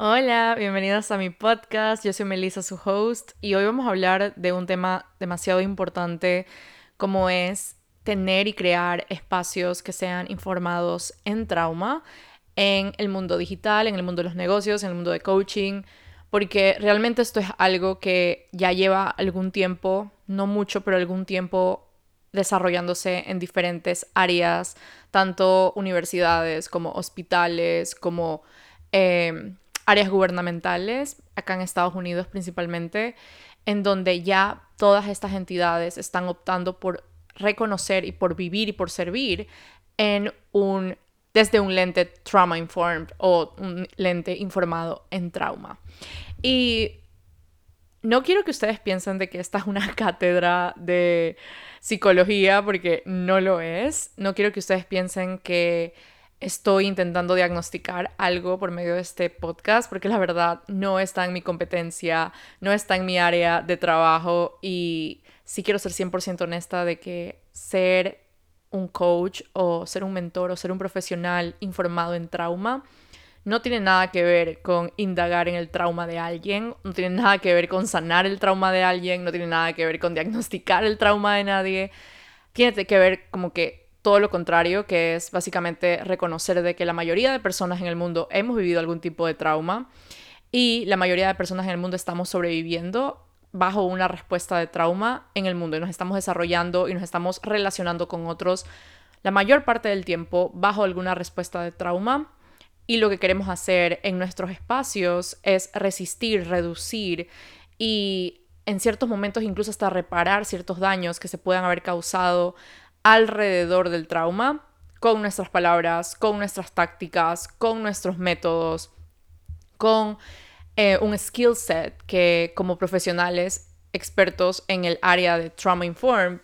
Hola, bienvenidos a mi podcast. Yo soy Melissa, su host, y hoy vamos a hablar de un tema demasiado importante como es tener y crear espacios que sean informados en trauma en el mundo digital, en el mundo de los negocios, en el mundo de coaching, porque realmente esto es algo que ya lleva algún tiempo, no mucho, pero algún tiempo desarrollándose en diferentes áreas, tanto universidades como hospitales, como... Eh, áreas gubernamentales, acá en Estados Unidos principalmente, en donde ya todas estas entidades están optando por reconocer y por vivir y por servir en un desde un lente trauma informed o un lente informado en trauma. Y no quiero que ustedes piensen de que esta es una cátedra de psicología porque no lo es. No quiero que ustedes piensen que estoy intentando diagnosticar algo por medio de este podcast, porque la verdad no está en mi competencia, no está en mi área de trabajo y sí quiero ser 100% honesta de que ser un coach o ser un mentor o ser un profesional informado en trauma no tiene nada que ver con indagar en el trauma de alguien, no tiene nada que ver con sanar el trauma de alguien, no tiene nada que ver con diagnosticar el trauma de nadie, tiene que ver como que todo lo contrario, que es básicamente reconocer de que la mayoría de personas en el mundo hemos vivido algún tipo de trauma y la mayoría de personas en el mundo estamos sobreviviendo bajo una respuesta de trauma en el mundo y nos estamos desarrollando y nos estamos relacionando con otros la mayor parte del tiempo bajo alguna respuesta de trauma. Y lo que queremos hacer en nuestros espacios es resistir, reducir y en ciertos momentos incluso hasta reparar ciertos daños que se puedan haber causado alrededor del trauma con nuestras palabras, con nuestras tácticas, con nuestros métodos, con eh, un skill set que como profesionales expertos en el área de trauma informed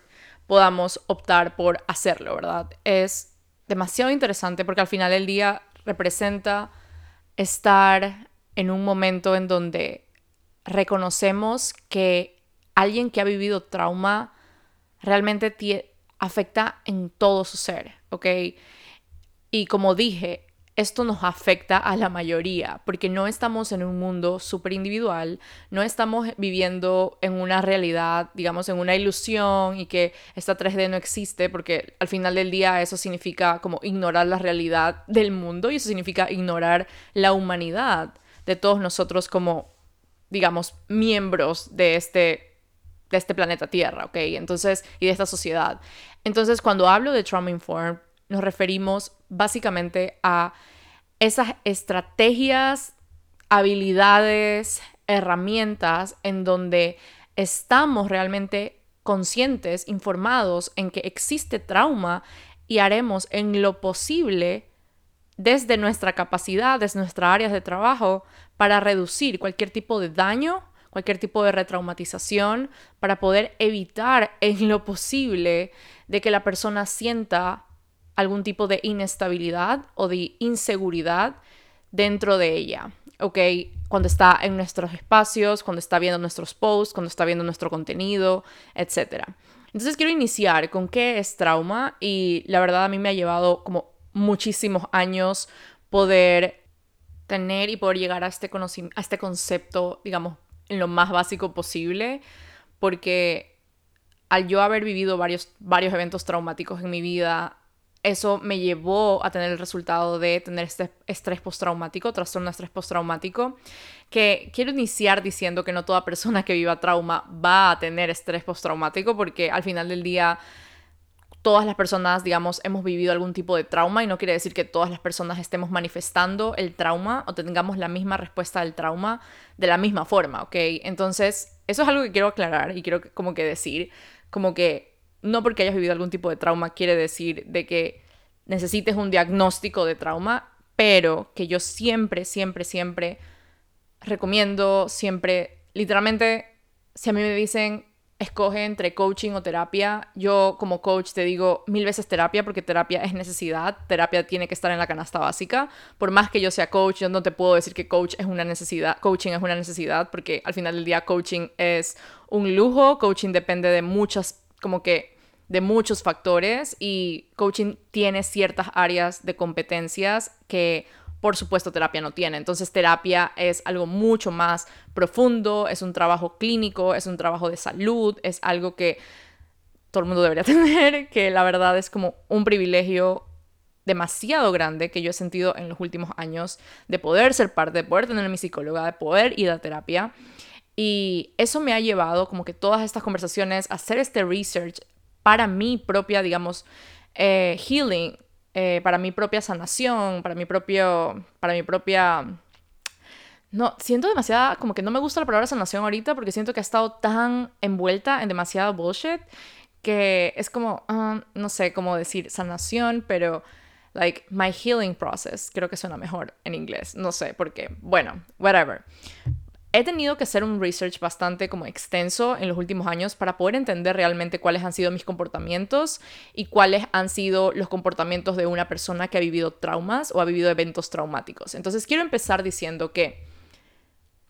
podamos optar por hacerlo, ¿verdad? Es demasiado interesante porque al final del día representa estar en un momento en donde reconocemos que alguien que ha vivido trauma realmente afecta en todo su ser, ¿ok? Y como dije, esto nos afecta a la mayoría, porque no estamos en un mundo súper individual, no estamos viviendo en una realidad, digamos, en una ilusión y que esta 3D no existe, porque al final del día eso significa como ignorar la realidad del mundo y eso significa ignorar la humanidad de todos nosotros como, digamos, miembros de este de este planeta Tierra, ¿ok? Entonces, y de esta sociedad. Entonces, cuando hablo de trauma informed, nos referimos básicamente a esas estrategias, habilidades, herramientas en donde estamos realmente conscientes, informados en que existe trauma y haremos en lo posible desde nuestra capacidad, desde nuestras áreas de trabajo, para reducir cualquier tipo de daño cualquier tipo de retraumatización, para poder evitar en lo posible de que la persona sienta algún tipo de inestabilidad o de inseguridad dentro de ella, ¿ok? Cuando está en nuestros espacios, cuando está viendo nuestros posts, cuando está viendo nuestro contenido, etc. Entonces quiero iniciar con qué es trauma y la verdad a mí me ha llevado como muchísimos años poder tener y poder llegar a este, a este concepto, digamos, lo más básico posible, porque al yo haber vivido varios, varios eventos traumáticos en mi vida, eso me llevó a tener el resultado de tener este estrés postraumático, trastorno de estrés postraumático, que quiero iniciar diciendo que no toda persona que viva trauma va a tener estrés postraumático, porque al final del día todas las personas, digamos, hemos vivido algún tipo de trauma y no quiere decir que todas las personas estemos manifestando el trauma o tengamos la misma respuesta al trauma de la misma forma, ¿ok? Entonces, eso es algo que quiero aclarar y quiero como que decir, como que no porque hayas vivido algún tipo de trauma quiere decir de que necesites un diagnóstico de trauma, pero que yo siempre, siempre, siempre recomiendo, siempre, literalmente, si a mí me dicen, escoge entre coaching o terapia. Yo como coach te digo mil veces terapia porque terapia es necesidad, terapia tiene que estar en la canasta básica. Por más que yo sea coach, yo no te puedo decir que coach es una necesidad, coaching es una necesidad porque al final del día coaching es un lujo, coaching depende de muchas como que de muchos factores y coaching tiene ciertas áreas de competencias que por supuesto terapia no tiene. Entonces terapia es algo mucho más profundo, es un trabajo clínico, es un trabajo de salud, es algo que todo el mundo debería tener, que la verdad es como un privilegio demasiado grande que yo he sentido en los últimos años de poder ser parte, de poder tener mi psicóloga, de poder ir a terapia. Y eso me ha llevado como que todas estas conversaciones, hacer este research para mi propia, digamos, eh, healing, eh, para mi propia sanación, para mi propio, para mi propia... No, siento demasiada, como que no me gusta la palabra sanación ahorita porque siento que ha estado tan envuelta en demasiado bullshit que es como, ah, no sé cómo decir sanación, pero like my healing process, creo que suena mejor en inglés, no sé por qué, bueno, whatever. He tenido que hacer un research bastante como extenso en los últimos años para poder entender realmente cuáles han sido mis comportamientos y cuáles han sido los comportamientos de una persona que ha vivido traumas o ha vivido eventos traumáticos. Entonces quiero empezar diciendo que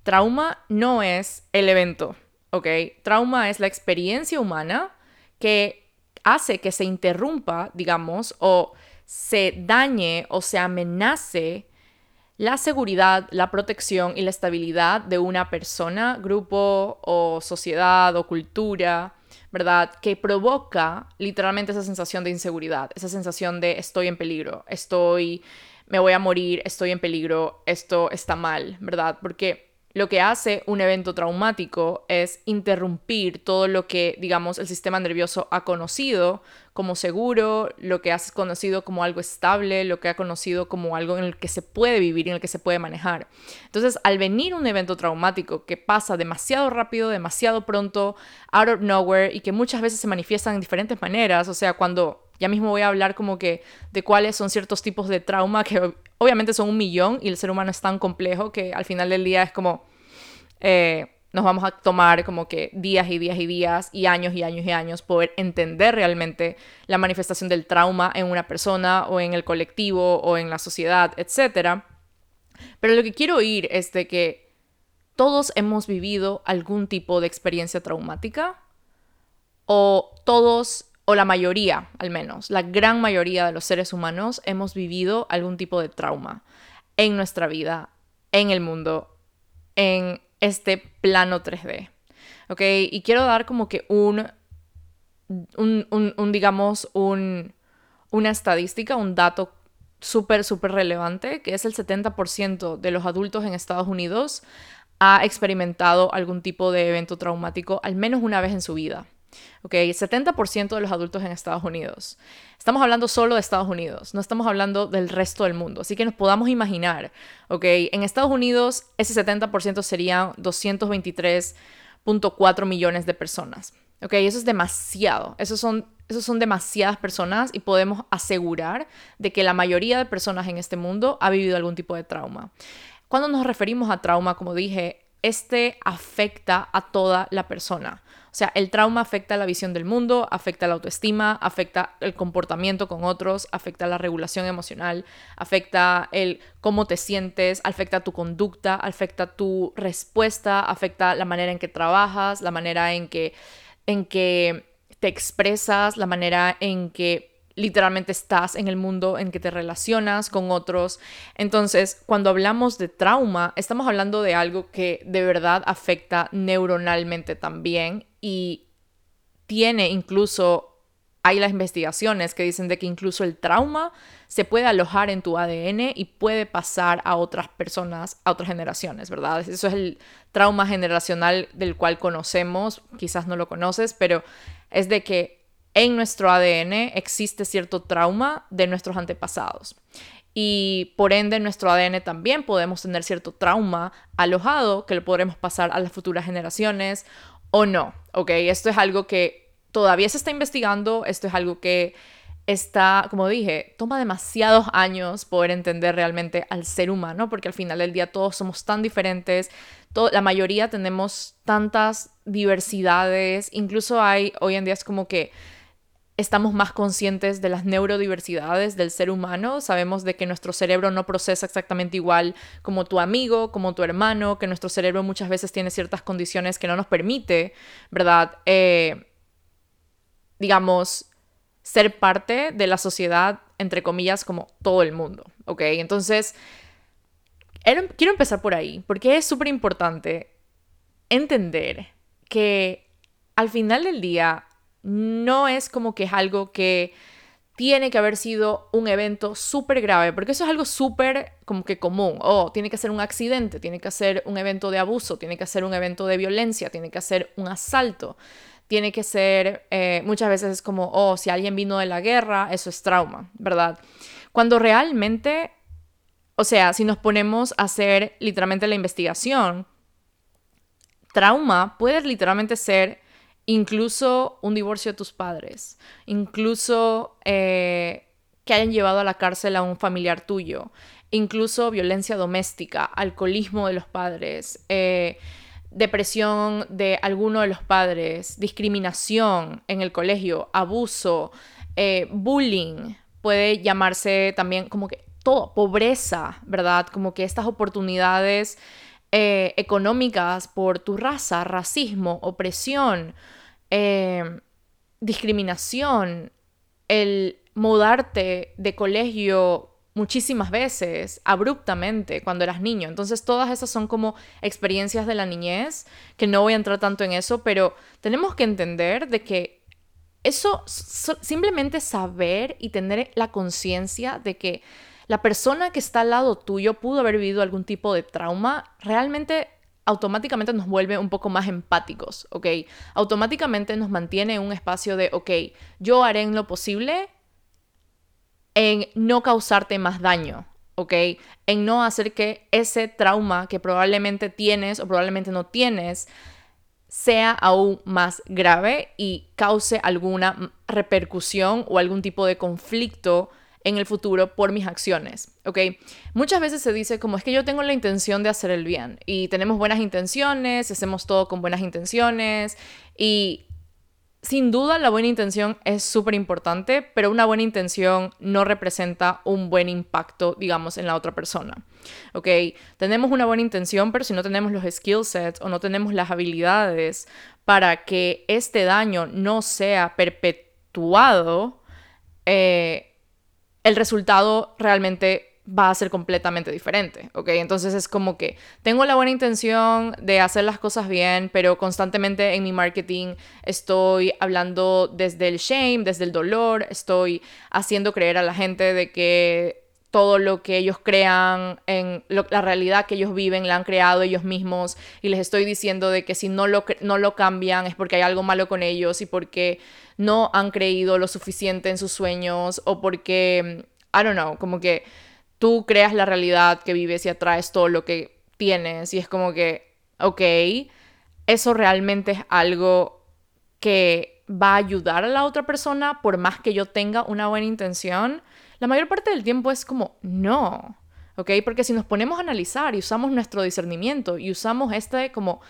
trauma no es el evento, ¿ok? Trauma es la experiencia humana que hace que se interrumpa, digamos, o se dañe o se amenace la seguridad, la protección y la estabilidad de una persona, grupo o sociedad o cultura, ¿verdad? Que provoca literalmente esa sensación de inseguridad, esa sensación de estoy en peligro, estoy, me voy a morir, estoy en peligro, esto está mal, ¿verdad? Porque lo que hace un evento traumático es interrumpir todo lo que, digamos, el sistema nervioso ha conocido como seguro, lo que ha conocido como algo estable, lo que ha conocido como algo en el que se puede vivir, en el que se puede manejar. Entonces, al venir un evento traumático que pasa demasiado rápido, demasiado pronto, out of nowhere, y que muchas veces se manifiestan en diferentes maneras, o sea, cuando ya mismo voy a hablar como que de cuáles son ciertos tipos de trauma que obviamente son un millón y el ser humano es tan complejo que al final del día es como eh, nos vamos a tomar como que días y días y días y años y años y años poder entender realmente la manifestación del trauma en una persona o en el colectivo o en la sociedad, etc. Pero lo que quiero oír es de que todos hemos vivido algún tipo de experiencia traumática o todos o la mayoría al menos, la gran mayoría de los seres humanos hemos vivido algún tipo de trauma en nuestra vida, en el mundo, en este plano 3D. ¿Ok? Y quiero dar como que un, un, digamos, un, una estadística, un dato súper, súper relevante, que es el 70% de los adultos en Estados Unidos ha experimentado algún tipo de evento traumático al menos una vez en su vida. ¿Ok? 70% de los adultos en Estados Unidos. Estamos hablando solo de Estados Unidos, no estamos hablando del resto del mundo. Así que nos podamos imaginar, ¿ok? En Estados Unidos ese 70% serían 223.4 millones de personas. ¿Ok? Eso es demasiado. Esos son, esos son demasiadas personas y podemos asegurar de que la mayoría de personas en este mundo ha vivido algún tipo de trauma. Cuando nos referimos a trauma, como dije, este afecta a toda la persona. O sea, el trauma afecta la visión del mundo, afecta la autoestima, afecta el comportamiento con otros, afecta la regulación emocional, afecta el cómo te sientes, afecta tu conducta, afecta tu respuesta, afecta la manera en que trabajas, la manera en que, en que te expresas, la manera en que literalmente estás en el mundo en que te relacionas con otros. Entonces, cuando hablamos de trauma, estamos hablando de algo que de verdad afecta neuronalmente también y tiene incluso hay las investigaciones que dicen de que incluso el trauma se puede alojar en tu ADN y puede pasar a otras personas, a otras generaciones, ¿verdad? Eso es el trauma generacional del cual conocemos, quizás no lo conoces, pero es de que en nuestro ADN existe cierto trauma de nuestros antepasados. Y por ende, en nuestro ADN también podemos tener cierto trauma alojado que lo podremos pasar a las futuras generaciones o no. ¿Ok? Esto es algo que todavía se está investigando, esto es algo que está, como dije, toma demasiados años poder entender realmente al ser humano, porque al final del día todos somos tan diferentes, la mayoría tenemos tantas diversidades, incluso hay, hoy en día es como que estamos más conscientes de las neurodiversidades del ser humano, sabemos de que nuestro cerebro no procesa exactamente igual como tu amigo, como tu hermano, que nuestro cerebro muchas veces tiene ciertas condiciones que no nos permite, ¿verdad? Eh, digamos, ser parte de la sociedad, entre comillas, como todo el mundo, ¿ok? Entonces, quiero empezar por ahí, porque es súper importante entender que al final del día no es como que es algo que tiene que haber sido un evento súper grave, porque eso es algo súper como que común. O tiene que ser un accidente, tiene que ser un evento de abuso, tiene que ser un evento de violencia, tiene que ser un asalto, tiene que ser, eh, muchas veces es como, oh, si alguien vino de la guerra, eso es trauma, ¿verdad? Cuando realmente, o sea, si nos ponemos a hacer literalmente la investigación, trauma puede literalmente ser incluso un divorcio de tus padres, incluso eh, que hayan llevado a la cárcel a un familiar tuyo, incluso violencia doméstica, alcoholismo de los padres, eh, depresión de alguno de los padres, discriminación en el colegio, abuso, eh, bullying, puede llamarse también como que todo, pobreza, ¿verdad? Como que estas oportunidades económicas por tu raza, racismo, opresión, Em, discriminación, el mudarte de colegio muchísimas veces, abruptamente, cuando eras niño. Entonces, todas esas son como experiencias de la niñez, que no voy a entrar tanto en eso, pero tenemos que entender de que eso, simplemente saber y tener la conciencia de que la persona que está al lado tuyo pudo haber vivido algún tipo de trauma, realmente automáticamente nos vuelve un poco más empáticos, ¿ok? Automáticamente nos mantiene en un espacio de, ok, yo haré en lo posible en no causarte más daño, ¿ok? En no hacer que ese trauma que probablemente tienes o probablemente no tienes sea aún más grave y cause alguna repercusión o algún tipo de conflicto en el futuro por mis acciones, ¿ok? Muchas veces se dice como es que yo tengo la intención de hacer el bien y tenemos buenas intenciones, hacemos todo con buenas intenciones y sin duda la buena intención es súper importante, pero una buena intención no representa un buen impacto, digamos, en la otra persona. ¿Ok? Tenemos una buena intención, pero si no tenemos los skill sets o no tenemos las habilidades para que este daño no sea perpetuado, eh, el resultado realmente va a ser completamente diferente, ¿ok? Entonces es como que tengo la buena intención de hacer las cosas bien, pero constantemente en mi marketing estoy hablando desde el shame, desde el dolor, estoy haciendo creer a la gente de que todo lo que ellos crean, en la realidad que ellos viven, la han creado ellos mismos y les estoy diciendo de que si no lo, no lo cambian es porque hay algo malo con ellos y porque no han creído lo suficiente en sus sueños o porque, I don't know, como que tú creas la realidad que vives y atraes todo lo que tienes y es como que, ok, eso realmente es algo que va a ayudar a la otra persona por más que yo tenga una buena intención. La mayor parte del tiempo es como, no, ¿ok? Porque si nos ponemos a analizar y usamos nuestro discernimiento y usamos este como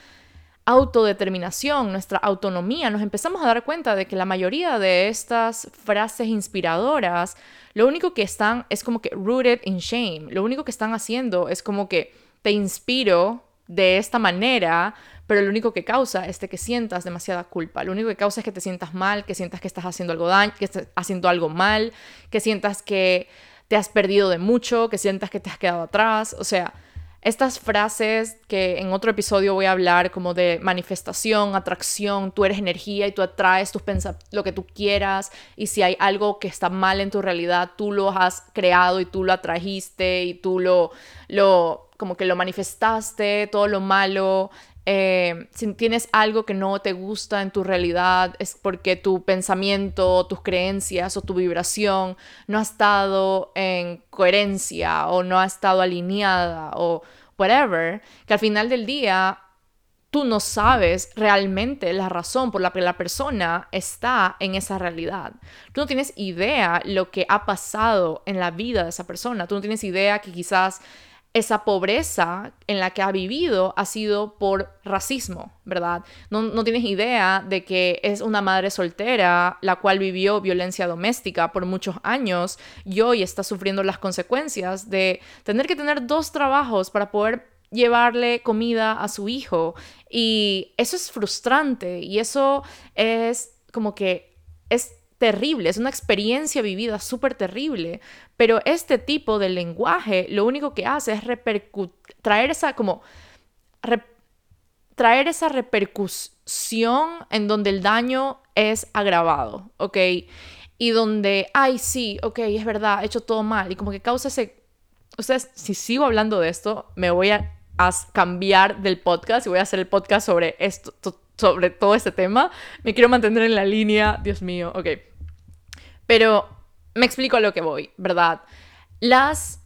autodeterminación, nuestra autonomía, nos empezamos a dar cuenta de que la mayoría de estas frases inspiradoras, lo único que están es como que rooted in shame, lo único que están haciendo es como que te inspiro de esta manera, pero lo único que causa es que sientas demasiada culpa, lo único que causa es que te sientas mal, que sientas que estás haciendo algo daño, que estás haciendo algo mal, que sientas que te has perdido de mucho, que sientas que te has quedado atrás, o sea, estas frases que en otro episodio voy a hablar como de manifestación, atracción, tú eres energía y tú atraes tus lo que tú quieras y si hay algo que está mal en tu realidad, tú lo has creado y tú lo atrajiste y tú lo, lo como que lo manifestaste, todo lo malo, eh, si tienes algo que no te gusta en tu realidad, es porque tu pensamiento, tus creencias o tu vibración no ha estado en coherencia o no ha estado alineada o whatever, que al final del día tú no sabes realmente la razón por la que la persona está en esa realidad. Tú no tienes idea lo que ha pasado en la vida de esa persona. Tú no tienes idea que quizás esa pobreza en la que ha vivido ha sido por racismo, ¿verdad? No, tienes idea de que es una madre soltera la cual vivió violencia doméstica por muchos años y hoy está sufriendo las consecuencias de tener que tener dos trabajos para poder llevarle comida a su hijo. Y eso es frustrante y eso es como que es terrible, es una experiencia vivida súper terrible, pero este tipo de lenguaje lo único que hace es traer esa como traer esa repercusión en donde el daño es agravado, ¿ok? Y donde, ay, sí, ok, es verdad, he hecho todo mal, y como que causa ese... Ustedes, si sigo hablando de esto, me voy a, a cambiar del podcast y voy a hacer el podcast sobre esto, sobre todo este tema. Me quiero mantener en la línea, Dios mío, ok. Pero me explico a lo que voy, ¿verdad? Las,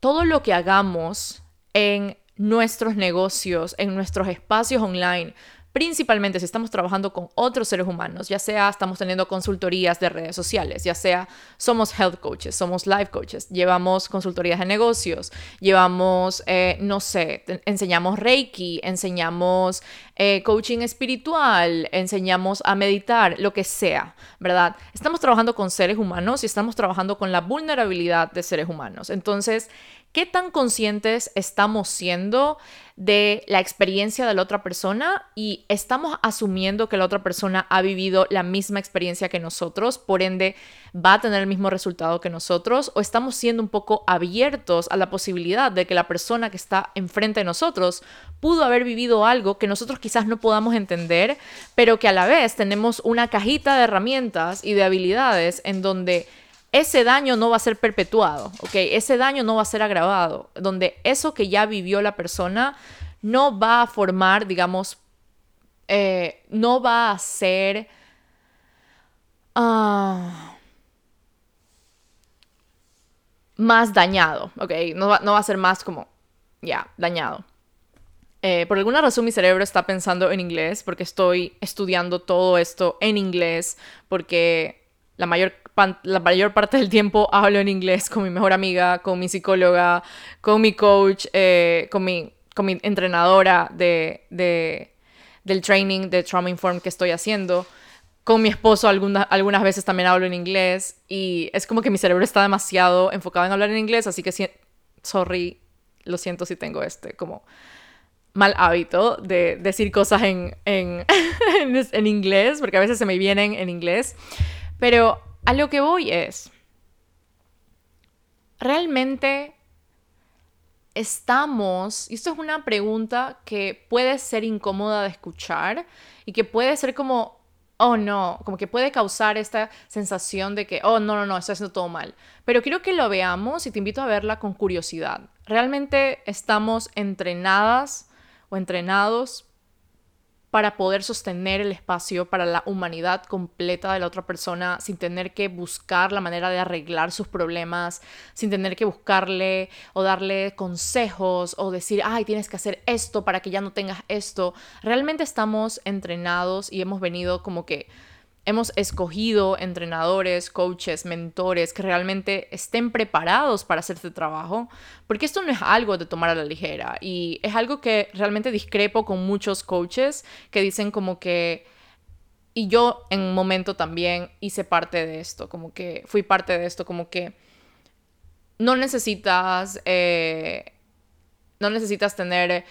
todo lo que hagamos en nuestros negocios, en nuestros espacios online, principalmente si estamos trabajando con otros seres humanos, ya sea estamos teniendo consultorías de redes sociales, ya sea somos health coaches, somos life coaches, llevamos consultorías de negocios, llevamos, eh, no sé, enseñamos reiki, enseñamos eh, coaching espiritual, enseñamos a meditar, lo que sea, ¿verdad? Estamos trabajando con seres humanos y estamos trabajando con la vulnerabilidad de seres humanos. Entonces, ¿qué tan conscientes estamos siendo de la experiencia de la otra persona y estamos asumiendo que la otra persona ha vivido la misma experiencia que nosotros, por ende va a tener el mismo resultado que nosotros, o estamos siendo un poco abiertos a la posibilidad de que la persona que está enfrente de nosotros pudo haber vivido algo que nosotros quizás no podamos entender, pero que a la vez tenemos una cajita de herramientas y de habilidades en donde ese daño no va a ser perpetuado, ¿ok? Ese daño no va a ser agravado, donde eso que ya vivió la persona no va a formar, digamos, eh, no va a ser... Ah, más dañado, ¿ok? No va, no va a ser más como, ya, dañado. Eh, por alguna razón mi cerebro está pensando en inglés porque estoy estudiando todo esto en inglés porque la mayor, la mayor parte del tiempo hablo en inglés con mi mejor amiga, con mi psicóloga, con mi coach, eh, con, mi, con mi entrenadora de, de, del training de Trauma Inform que estoy haciendo. Con mi esposo algunas veces también hablo en inglés y es como que mi cerebro está demasiado enfocado en hablar en inglés, así que, sorry, lo siento si tengo este como mal hábito de decir cosas en, en, en inglés, porque a veces se me vienen en inglés. Pero a lo que voy es, realmente estamos, y esto es una pregunta que puede ser incómoda de escuchar y que puede ser como, oh no, como que puede causar esta sensación de que, oh no, no, no, estoy haciendo todo mal. Pero quiero que lo veamos y te invito a verla con curiosidad. Realmente estamos entrenadas o entrenados para poder sostener el espacio para la humanidad completa de la otra persona sin tener que buscar la manera de arreglar sus problemas, sin tener que buscarle o darle consejos o decir, ay, tienes que hacer esto para que ya no tengas esto. Realmente estamos entrenados y hemos venido como que hemos escogido entrenadores, coaches, mentores que realmente estén preparados para hacer este trabajo, porque esto no es algo de tomar a la ligera y es algo que realmente discrepo con muchos coaches que dicen como que, y yo en un momento también hice parte de esto, como que fui parte de esto, como que no necesitas... Eh, no necesitas tener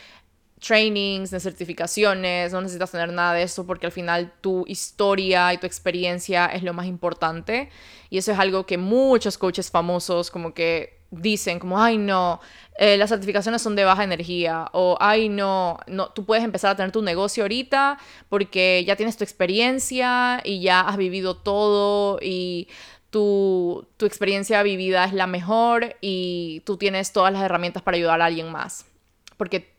trainings, de certificaciones, no necesitas tener nada de eso porque al final tu historia y tu experiencia es lo más importante. Y eso es algo que muchos coaches famosos como que dicen como, ay no, eh, las certificaciones son de baja energía o ay no, no, tú puedes empezar a tener tu negocio ahorita porque ya tienes tu experiencia y ya has vivido todo y tu, tu experiencia vivida es la mejor y tú tienes todas las herramientas para ayudar a alguien más. Porque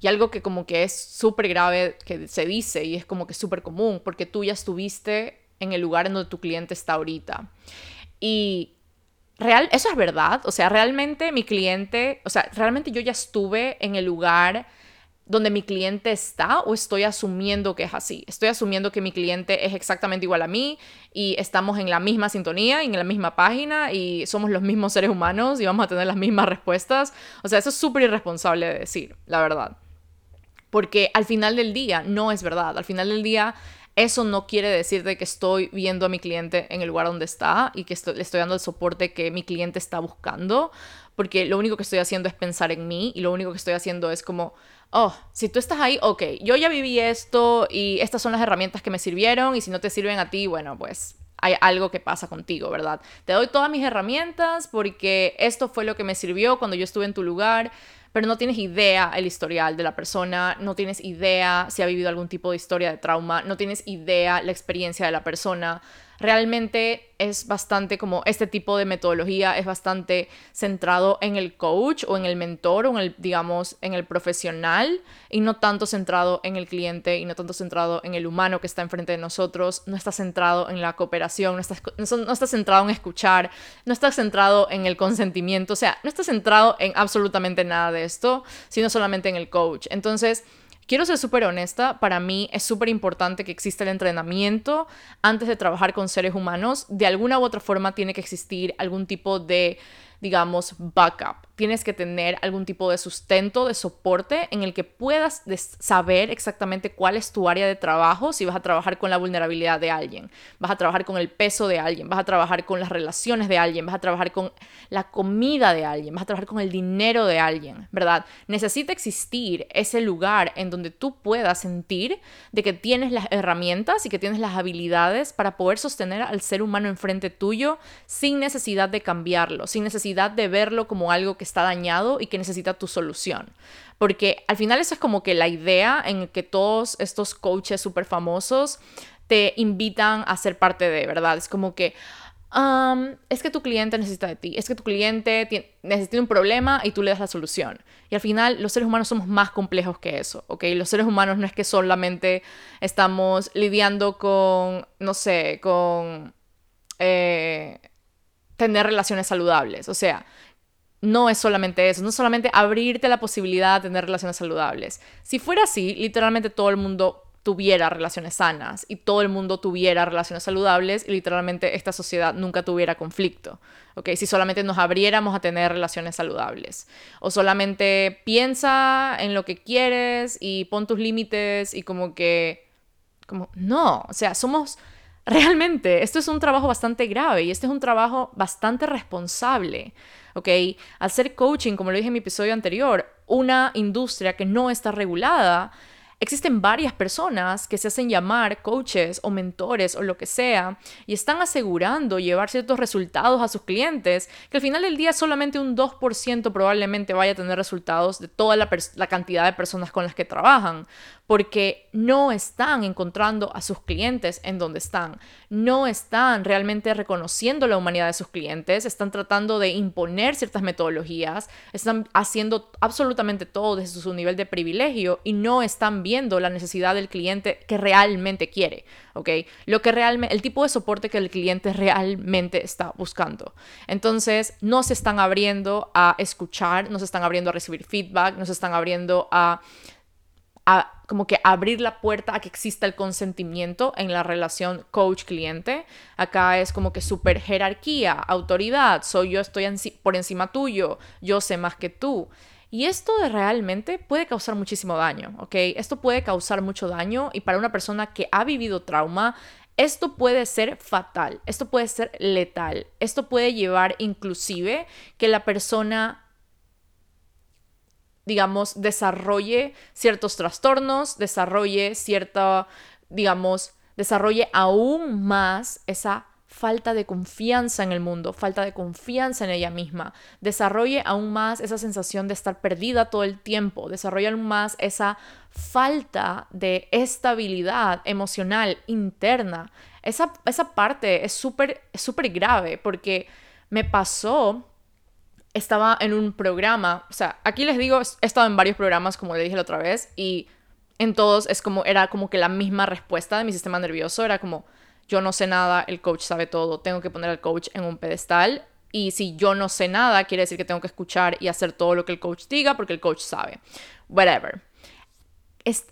y algo que como que es súper grave que se dice y es como que súper común, porque tú ya estuviste en el lugar en donde tu cliente está ahorita. Y real, eso es verdad, o sea, realmente mi cliente, o sea, realmente yo ya estuve en el lugar donde mi cliente está o estoy asumiendo que es así. Estoy asumiendo que mi cliente es exactamente igual a mí y estamos en la misma sintonía en la misma página y somos los mismos seres humanos y vamos a tener las mismas respuestas. O sea, eso es súper irresponsable de decir, la verdad porque al final del día no es verdad. Al final del día eso no quiere decir de que estoy viendo a mi cliente en el lugar donde está y que le estoy dando el soporte que mi cliente está buscando, porque lo único que estoy haciendo es pensar en mí y lo único que estoy haciendo es como, oh, si tú estás ahí, ok, yo ya viví esto y estas son las herramientas que me sirvieron y si no te sirven a ti, bueno, pues hay algo que pasa contigo, ¿verdad? Te doy todas mis herramientas porque esto fue lo que me sirvió cuando yo estuve en tu lugar, pero no tienes idea el historial de la persona, no tienes idea si ha vivido algún tipo de historia de trauma, no tienes idea la experiencia de la persona, realmente es bastante como este tipo de metodología es bastante centrado en el coach o en el mentor o en el, digamos, en el profesional y no tanto centrado en el cliente y no tanto centrado en el humano que está enfrente de nosotros, no está centrado en la cooperación, no está, no está centrado en escuchar, no está centrado en el consentimiento, o sea, no está centrado en absolutamente nada de esto, sino solamente en el coach. Entonces, Quiero ser súper honesta, para mí es súper importante que exista el entrenamiento antes de trabajar con seres humanos. De alguna u otra forma tiene que existir algún tipo de digamos, backup. Tienes que tener algún tipo de sustento, de soporte en el que puedas saber exactamente cuál es tu área de trabajo, si vas a trabajar con la vulnerabilidad de alguien, vas a trabajar con el peso de alguien, vas a trabajar con las relaciones de alguien, vas a trabajar con la comida de alguien, vas a trabajar con el dinero de alguien, ¿verdad? Necesita existir ese lugar en donde tú puedas sentir de que tienes las herramientas y que tienes las habilidades para poder sostener al ser humano enfrente tuyo sin necesidad de cambiarlo, sin necesidad de verlo como algo que está dañado y que necesita tu solución. Porque al final esa es como que la idea en que todos estos coaches súper famosos te invitan a ser parte de, ¿verdad? Es como que, es que tu cliente necesita de ti, es que tu cliente necesita un problema y tú le das la solución. Y al final los seres humanos somos más complejos que eso, ¿ok? Los seres humanos no es que solamente estamos lidiando con, no sé, con... Eh, tener relaciones saludables. O sea, no es solamente eso, no es solamente abrirte la posibilidad de tener relaciones saludables. Si fuera así, literalmente todo el mundo tuviera relaciones sanas y todo el mundo tuviera relaciones saludables y literalmente esta sociedad nunca tuviera conflicto, ¿ok? Si solamente nos abriéramos a tener relaciones saludables o solamente piensa en lo que quieres y pon tus límites y como que, como, no, o sea, somos Realmente, esto es un trabajo bastante grave y este es un trabajo bastante responsable, ¿ok? Hacer coaching, como lo dije en mi episodio anterior, una industria que no está regulada, Existen varias personas que se hacen llamar coaches o mentores o lo que sea y están asegurando llevar ciertos resultados a sus clientes que al final del día solamente un 2% probablemente vaya a tener resultados de toda la, la, cantidad de personas con las que trabajan porque no están encontrando a sus clientes en donde están, no están realmente reconociendo la humanidad de sus clientes, están tratando de imponer ciertas metodologías, están haciendo absolutamente todo desde su nivel de privilegio y no están viendo la necesidad del cliente que realmente quiere, ¿ok? Lo que el tipo de soporte que el cliente realmente está buscando. Entonces, no se están abriendo a escuchar, no se están abriendo a recibir feedback, no se están abriendo a a como que abrir la puerta a que exista el consentimiento en la relación coach-cliente. Acá es como que super jerarquía, autoridad, soy yo, estoy por encima tuyo, yo sé más que tú. Y esto realmente puede causar muchísimo daño, ¿ok? Esto puede causar mucho daño y para una persona que ha vivido trauma, esto puede ser fatal, esto puede ser letal, esto puede llevar inclusive que la persona digamos, desarrolle ciertos trastornos, desarrolle cierta, digamos, desarrolle aún más esa falta de confianza en el mundo, falta de confianza en ella misma, desarrolle aún más esa sensación de estar perdida todo el tiempo, desarrolle aún más esa falta de estabilidad emocional interna. Esa, esa parte es súper grave porque me pasó estaba en un programa, o sea, aquí les digo, he estado en varios programas, como le dije la otra vez, y en todos es como, era como que la misma respuesta de mi sistema nervioso, era como, yo no sé nada, el coach sabe todo, tengo que poner al coach en un pedestal, y si yo no sé nada, quiere decir que tengo que escuchar y hacer todo lo que el coach diga, porque el coach sabe. Whatever.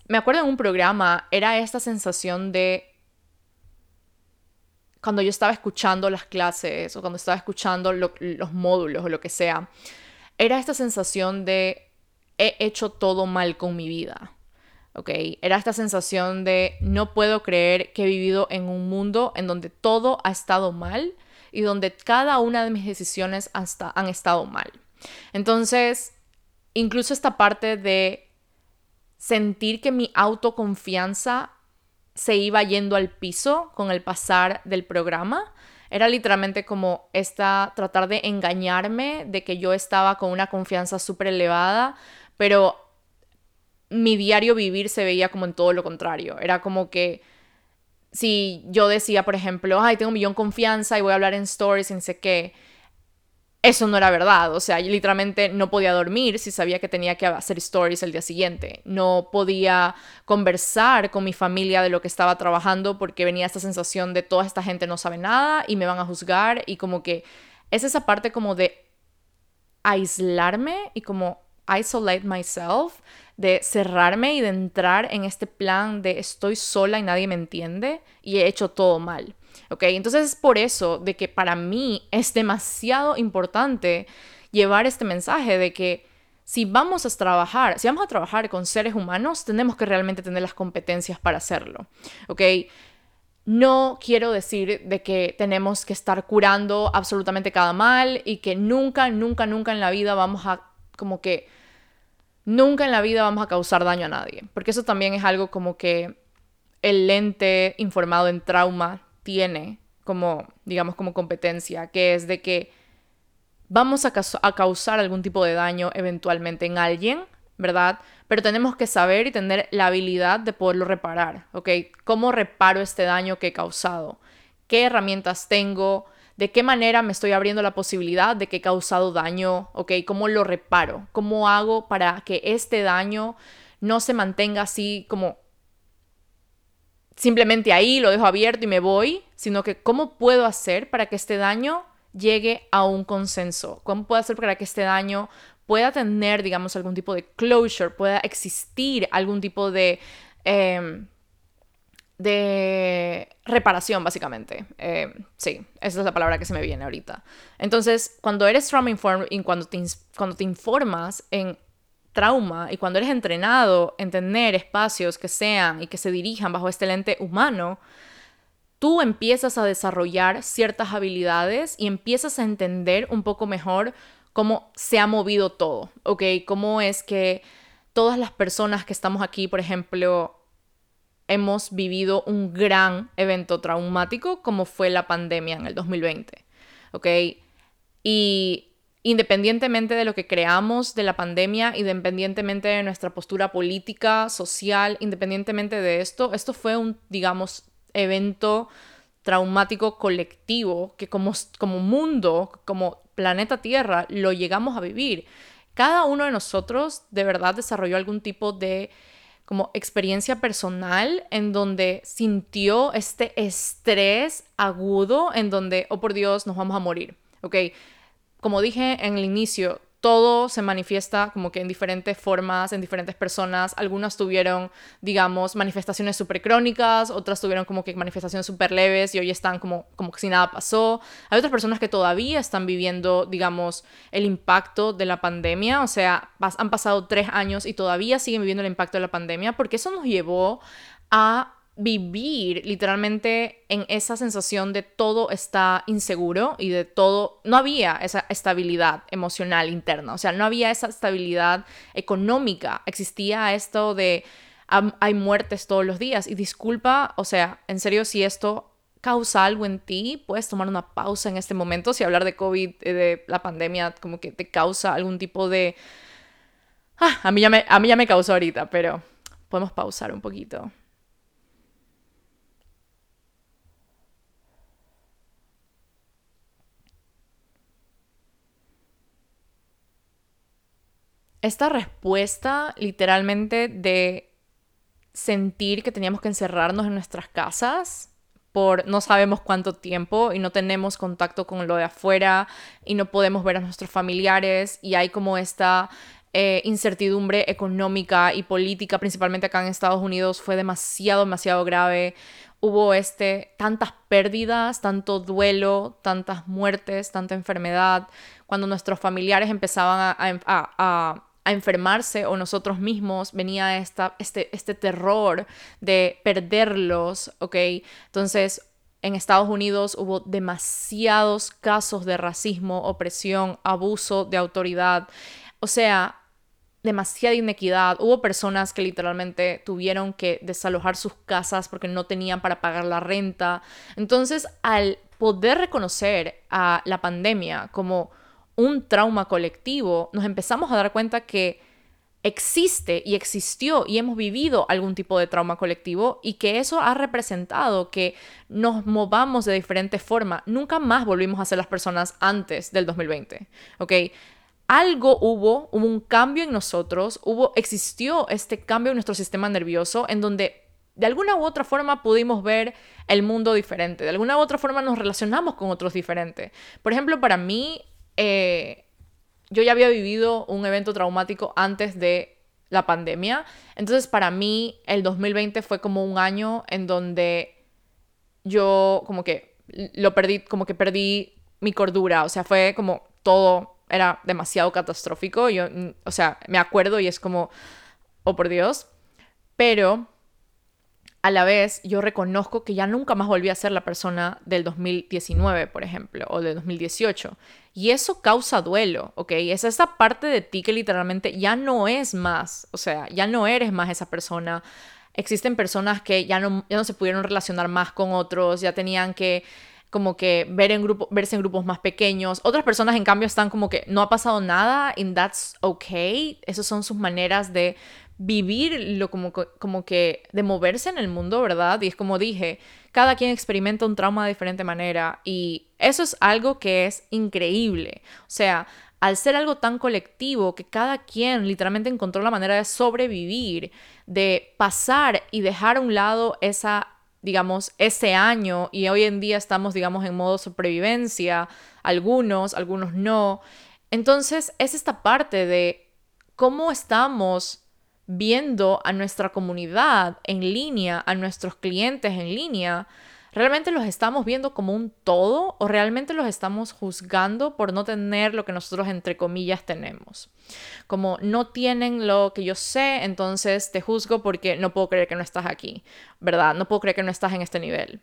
me acuerdo en un programa, era esta sensación de cuando yo estaba escuchando las clases o cuando estaba escuchando los módulos o lo que sea, era esta sensación de he hecho todo mal con mi vida. ¿Ok? Era esta sensación de no puedo creer que he vivido en un mundo en donde todo ha estado mal y donde cada una de mis decisiones hasta han estado mal. Entonces, incluso esta parte de sentir que mi autoconfianza se iba yendo al piso con el pasar del programa. Era literalmente como esta, tratar de engañarme de que yo estaba con una confianza súper elevada, pero mi diario vivir se veía como en todo lo contrario. Era como que si yo decía, por ejemplo, ay, tengo un millón confianza y voy a hablar en stories y no sé qué, eso no era verdad. O sea, yo literalmente no podía dormir si sabía que tenía que hacer stories el día siguiente. No podía conversar con mi familia de lo que estaba trabajando porque venía esta sensación de toda esta gente no sabe nada y me van a juzgar y como que es esa parte como de aislarme y como isolate myself, de cerrarme y de entrar en este plan de estoy sola y nadie me entiende y he hecho todo mal. ¿ok? Entonces es por eso de que para mí es demasiado importante llevar este mensaje de que si vamos a trabajar, si vamos a trabajar con seres humanos, tenemos que realmente tener las competencias para hacerlo, ¿ok? No quiero decir de que tenemos que estar curando absolutamente cada mal y que nunca, nunca, nunca en la vida vamos a como que nunca en la vida vamos a causar daño a nadie, porque eso también es algo como que el lente informado en trauma tiene como, digamos, como competencia, que es de que vamos a, causar algún tipo de daño eventualmente en alguien, ¿verdad? Pero tenemos que saber y tener la habilidad de poderlo reparar, ¿ok? ¿Cómo reparo este daño que he causado? ¿Qué herramientas tengo? ¿De qué manera me estoy abriendo la posibilidad de que he causado daño? ¿Ok? ¿Cómo lo reparo? ¿Cómo hago para que este daño no se mantenga así como simplemente ahí lo dejo abierto y me voy, sino que cómo puedo hacer para que este daño llegue a un consenso, cómo puedo hacer para que este daño pueda tener, digamos, algún tipo de closure, pueda existir algún tipo de, em, de reparación, básicamente. Em, sí, esa es la palabra que se me viene ahorita. Entonces, cuando eres trauma informed y cuando te, cuando te informas en trauma y cuando eres entrenado en tener espacios que sean y que se dirijan bajo este lente humano, tú empiezas a desarrollar ciertas habilidades y empiezas a entender un poco mejor cómo se ha movido todo, ¿ok? Cómo es que todas las personas que estamos aquí, por ejemplo, hemos vivido un gran evento traumático como fue la pandemia en el 2020, ¿ok? Y independientemente de lo que creamos de la pandemia, independientemente de nuestra postura política, social, independientemente de esto, esto fue un, digamos, evento traumático colectivo que como, como mundo, como planeta Tierra, lo llegamos a vivir. Cada uno de nosotros de verdad desarrolló algún tipo de como experiencia personal en donde sintió este estrés agudo en donde, oh por Dios, nos vamos a morir, ¿ok? Como dije en el inicio, todo se manifiesta como que en diferentes formas, en diferentes personas. Algunas tuvieron, digamos, manifestaciones súper crónicas, otras tuvieron como que manifestaciones súper leves y hoy están como, como que si nada pasó. Hay otras personas que todavía están viviendo, digamos, el impacto de la pandemia. O sea, han pasado tres años y todavía siguen viviendo el impacto de la pandemia porque eso nos llevó a vivir literalmente en esa sensación de todo está inseguro y de todo, no había esa estabilidad emocional interna, o sea, no había esa estabilidad económica, existía esto de hay muertes todos los días y disculpa, o sea, en serio, si esto causa algo en ti, puedes tomar una pausa en este momento, si hablar de COVID, eh, de la pandemia, como que te causa algún tipo de... Ah, a, mí ya me, a mí ya me ahorita, pero podemos pausar un poquito. Esta respuesta literalmente de sentir que teníamos que encerrarnos en nuestras casas por no sabemos cuánto tiempo y no tenemos contacto con lo de afuera y no podemos ver a nuestros familiares y hay como esta eh, incertidumbre económica y política, principalmente acá en Estados Unidos, fue demasiado, demasiado grave. Hubo este, tantas pérdidas, tanto duelo, tantas muertes, tanta enfermedad, cuando nuestros familiares empezaban a a enfermarse o nosotros mismos venía esta, este, este terror de perderlos, ¿ok? Entonces, en Estados Unidos hubo demasiados casos de racismo, opresión, abuso de autoridad. O sea, demasiada inequidad. Hubo personas que literalmente tuvieron que desalojar sus casas porque no tenían para pagar la renta. Entonces, al poder reconocer a la pandemia como un trauma colectivo, nos empezamos a dar cuenta que existe y existió y hemos vivido algún tipo de trauma colectivo y que eso ha representado que nos movamos de diferente forma. Nunca más volvimos a ser las personas antes del 2020, ¿ok? Algo hubo, hubo un cambio en nosotros, hubo, existió este cambio en nuestro sistema nervioso en donde de alguna u otra forma pudimos ver el mundo diferente, de alguna u otra forma nos relacionamos con otros diferentes. Por ejemplo, para mí, eh, yo ya había vivido un evento traumático antes de la pandemia. Entonces, para mí, el 2020 fue como un año en donde yo como que lo perdí, como que perdí mi cordura. O sea, fue como todo era demasiado catastrófico. Yo, o sea, me acuerdo y es como, oh por Dios. Pero a la vez yo reconozco que ya nunca más volví a ser la persona del 2019, por ejemplo, o del 2018. Y eso causa duelo, ¿ok? Es esa parte de ti que literalmente ya no es más, o sea, ya no eres más esa persona. Existen personas que ya no, ya no se pudieron relacionar más con otros, ya tenían que como que ver en grupo, verse en grupos más pequeños. Otras personas, en cambio, están como que no ha pasado nada and that's okay. Esas son sus maneras de vivir como, como que de moverse en el mundo, ¿verdad? Y es como dije, cada quien experimenta un trauma de diferente manera y eso es algo que es increíble. O sea, al ser algo tan colectivo que cada quien literalmente encontró la manera de sobrevivir, de pasar y dejar a un lado esa digamos, ese año y hoy en día estamos, digamos, en modo supervivencia, algunos, algunos no. Entonces, es esta parte de cómo estamos viendo a nuestra comunidad en línea, a nuestros clientes en línea, ¿realmente los estamos viendo como un todo o realmente los estamos juzgando por no tener lo que nosotros entre comillas tenemos? Como no tienen lo que yo sé, entonces te juzgo porque no puedo creer que no estás aquí, ¿verdad? No puedo creer que no estás en este nivel.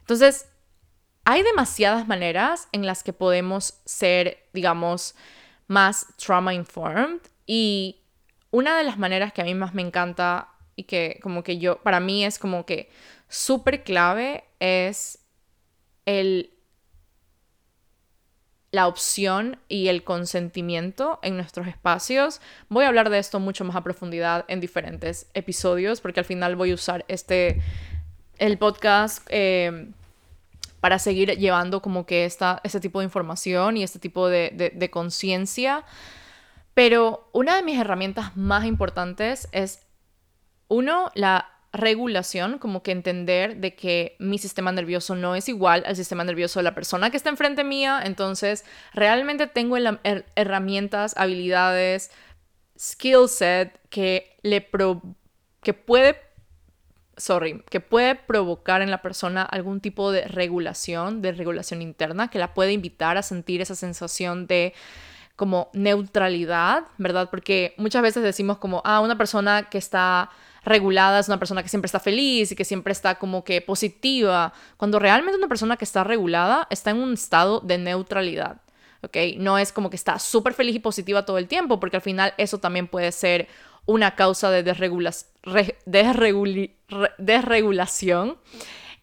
Entonces, hay demasiadas maneras en las que podemos ser, digamos, más trauma informed y una de las maneras que a mí más me encanta y que como que yo, para mí es como que súper clave es el la opción y el consentimiento en nuestros espacios. Voy a hablar de esto mucho más a profundidad en diferentes episodios porque al final voy a usar este, el podcast eh, para seguir llevando como que esta, este tipo de información y este tipo de, de conciencia. Pero una de mis herramientas más importantes es, uno, la regulación, como que entender de que mi sistema nervioso no es igual al sistema nervioso de la persona que está enfrente mía, entonces realmente tengo herramientas, habilidades, skill set que le que puede sorry, que puede provocar en la persona algún tipo de regulación, de regulación interna, que la puede invitar a sentir esa sensación de como neutralidad, ¿verdad? Porque muchas veces decimos como, ah, una persona que está regulada es una persona que siempre está feliz y que siempre está como que positiva, cuando realmente una persona que está regulada está en un estado de neutralidad. ¿ok? No es como que está súper feliz y positiva todo el tiempo, porque al final eso también puede ser una causa de desregulación.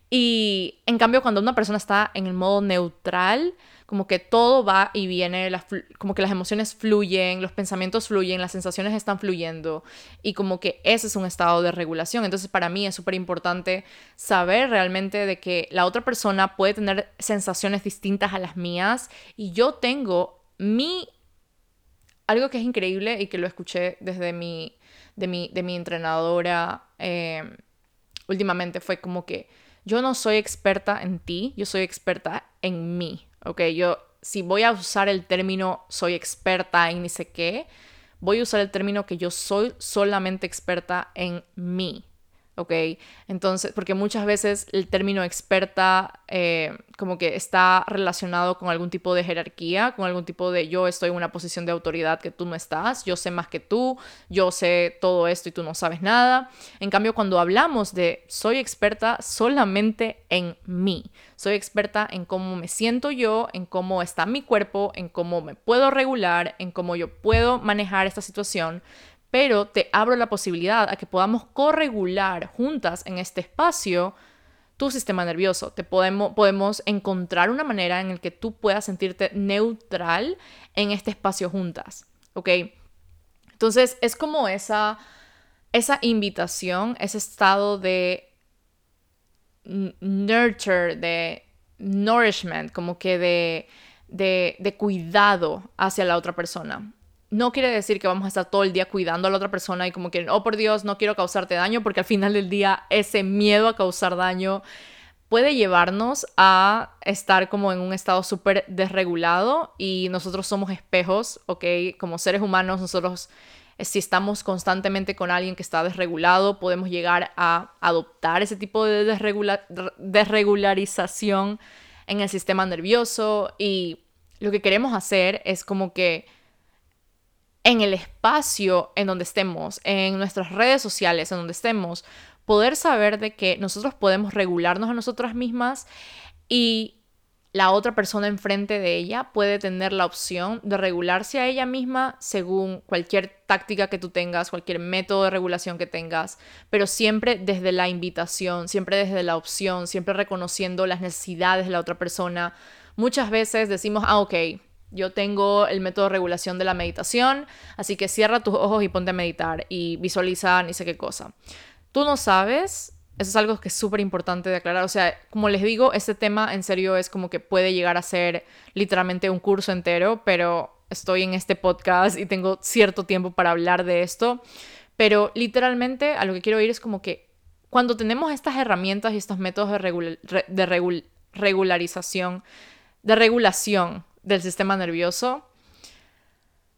Y en cambio, cuando una persona está en el modo neutral, como que todo va y viene, como que las emociones fluyen, los pensamientos fluyen, las sensaciones están fluyendo y como que ese es un estado de regulación. Entonces para mí es súper importante saber realmente de que la otra persona puede tener sensaciones distintas a las mías y yo tengo mi... Algo que es increíble y que lo escuché desde mi, de, mi, de mi entrenadora em, últimamente fue como que yo no soy experta en ti, yo soy experta en mí. ¿Ok? Yo, si voy a usar el término soy experta en ni sé qué, voy a usar el término que yo soy solamente experta en mí, ¿ok? Entonces, porque muchas veces el término experta eh, como que está relacionado con algún tipo de jerarquía, con algún tipo de yo estoy en una posición de autoridad que tú no estás, yo sé más que tú, yo sé todo esto y tú no sabes nada. En cambio, cuando hablamos de soy experta solamente en mí, soy experta en cómo me siento yo, en cómo está mi cuerpo, en cómo me puedo regular, en cómo yo puedo manejar esta situación, pero te abro la posibilidad a que podamos corregular juntas en este espacio tu sistema nervioso. Te podemos, podemos encontrar una manera en la que tú puedas sentirte neutral en este espacio juntas, ¿ok? Entonces es como esa, esa invitación, ese estado de nurture, de nourishment, como que de, de, de cuidado hacia la otra persona no quiere decir que vamos a estar todo el día cuidando a la otra persona y como que, oh por Dios, no quiero causarte daño, porque al final del día ese miedo a causar daño puede llevarnos a estar como en un estado súper desregulado y nosotros somos espejos, ¿ok? Como seres humanos, nosotros eh, si estamos constantemente con alguien que está desregulado, podemos llegar a adoptar ese tipo de desregularización en el sistema nervioso y lo que queremos hacer es como que en el espacio en donde estemos, en nuestras redes sociales, en donde estemos, poder saber de que nosotros podemos regularnos a nosotras mismas y la otra persona enfrente de ella puede tener la opción de regularse a ella misma según cualquier táctica que tú tengas, cualquier método de regulación que tengas, pero siempre desde la invitación, siempre desde la opción, siempre reconociendo las necesidades de la otra persona. Muchas veces decimos, ah, ok, yo tengo el método de regulación de la meditación, así que cierra tus ojos y ponte a meditar y visualiza ni sé qué cosa. Tú no sabes, eso es algo que es súper importante de aclarar. O sea, como les digo, este tema en serio es como que puede llegar a ser literalmente un curso entero, pero estoy en este podcast y tengo cierto tiempo para hablar de esto. Pero literalmente a lo que quiero ir es como que cuando tenemos estas herramientas y estos métodos de, de regularización, de regulación, del sistema nervioso,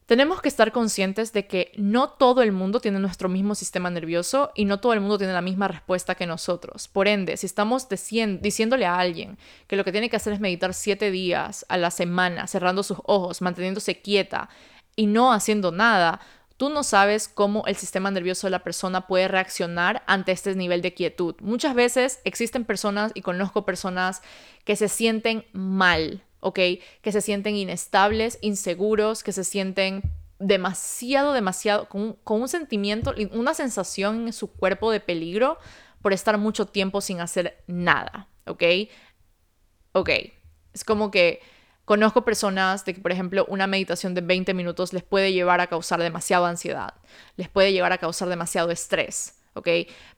tenemos que estar conscientes de que no todo el mundo tiene nuestro mismo sistema nervioso y no todo el mundo tiene la misma respuesta que nosotros. Por ende, si estamos diciéndole a alguien que lo que tiene que hacer es meditar siete días a la semana, cerrando sus ojos, manteniéndose quieta y no haciendo nada, tú no sabes cómo el sistema nervioso de la persona puede reaccionar ante este nivel de quietud. Muchas veces existen personas y conozco personas que se sienten mal ¿ok? Que se sienten inestables, inseguros, que se sienten demasiado, demasiado, con, un sentimiento, una sensación en su cuerpo de peligro por estar mucho tiempo sin hacer nada, ¿ok? Ok, es como que conozco personas de que, por ejemplo, una meditación de 20 minutos les puede llevar a causar demasiada ansiedad, les puede llevar a causar demasiado estrés. ¿ok?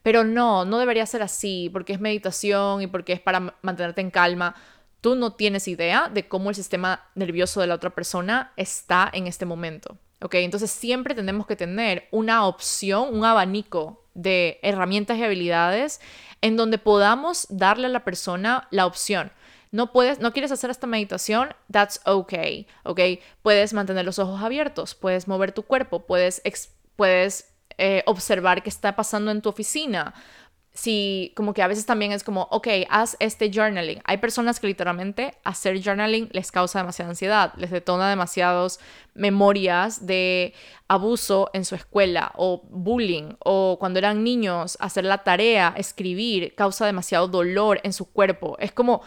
Pero no, no debería ser así, porque es meditación y porque es para mantenerte en calma tú no tienes idea de cómo el sistema nervioso de la otra persona está en este momento. ¿Ok? Entonces siempre tenemos que tener una opción, un abanico de herramientas y habilidades en donde podamos darle a la persona la opción. No puedes, no quieres hacer esta meditación, that's okay, ¿ok? Puedes mantener los ojos abiertos, puedes mover tu cuerpo, puedes, puedes eh, observar qué está pasando en tu oficina, si como que a veces también es como, ok, haz este journaling. Hay personas que literalmente hacer journaling les causa demasiada ansiedad, les detona demasiadas memorias de abuso en su escuela o bullying o cuando eran niños, hacer la tarea, escribir, causa demasiado dolor en su cuerpo. Es como,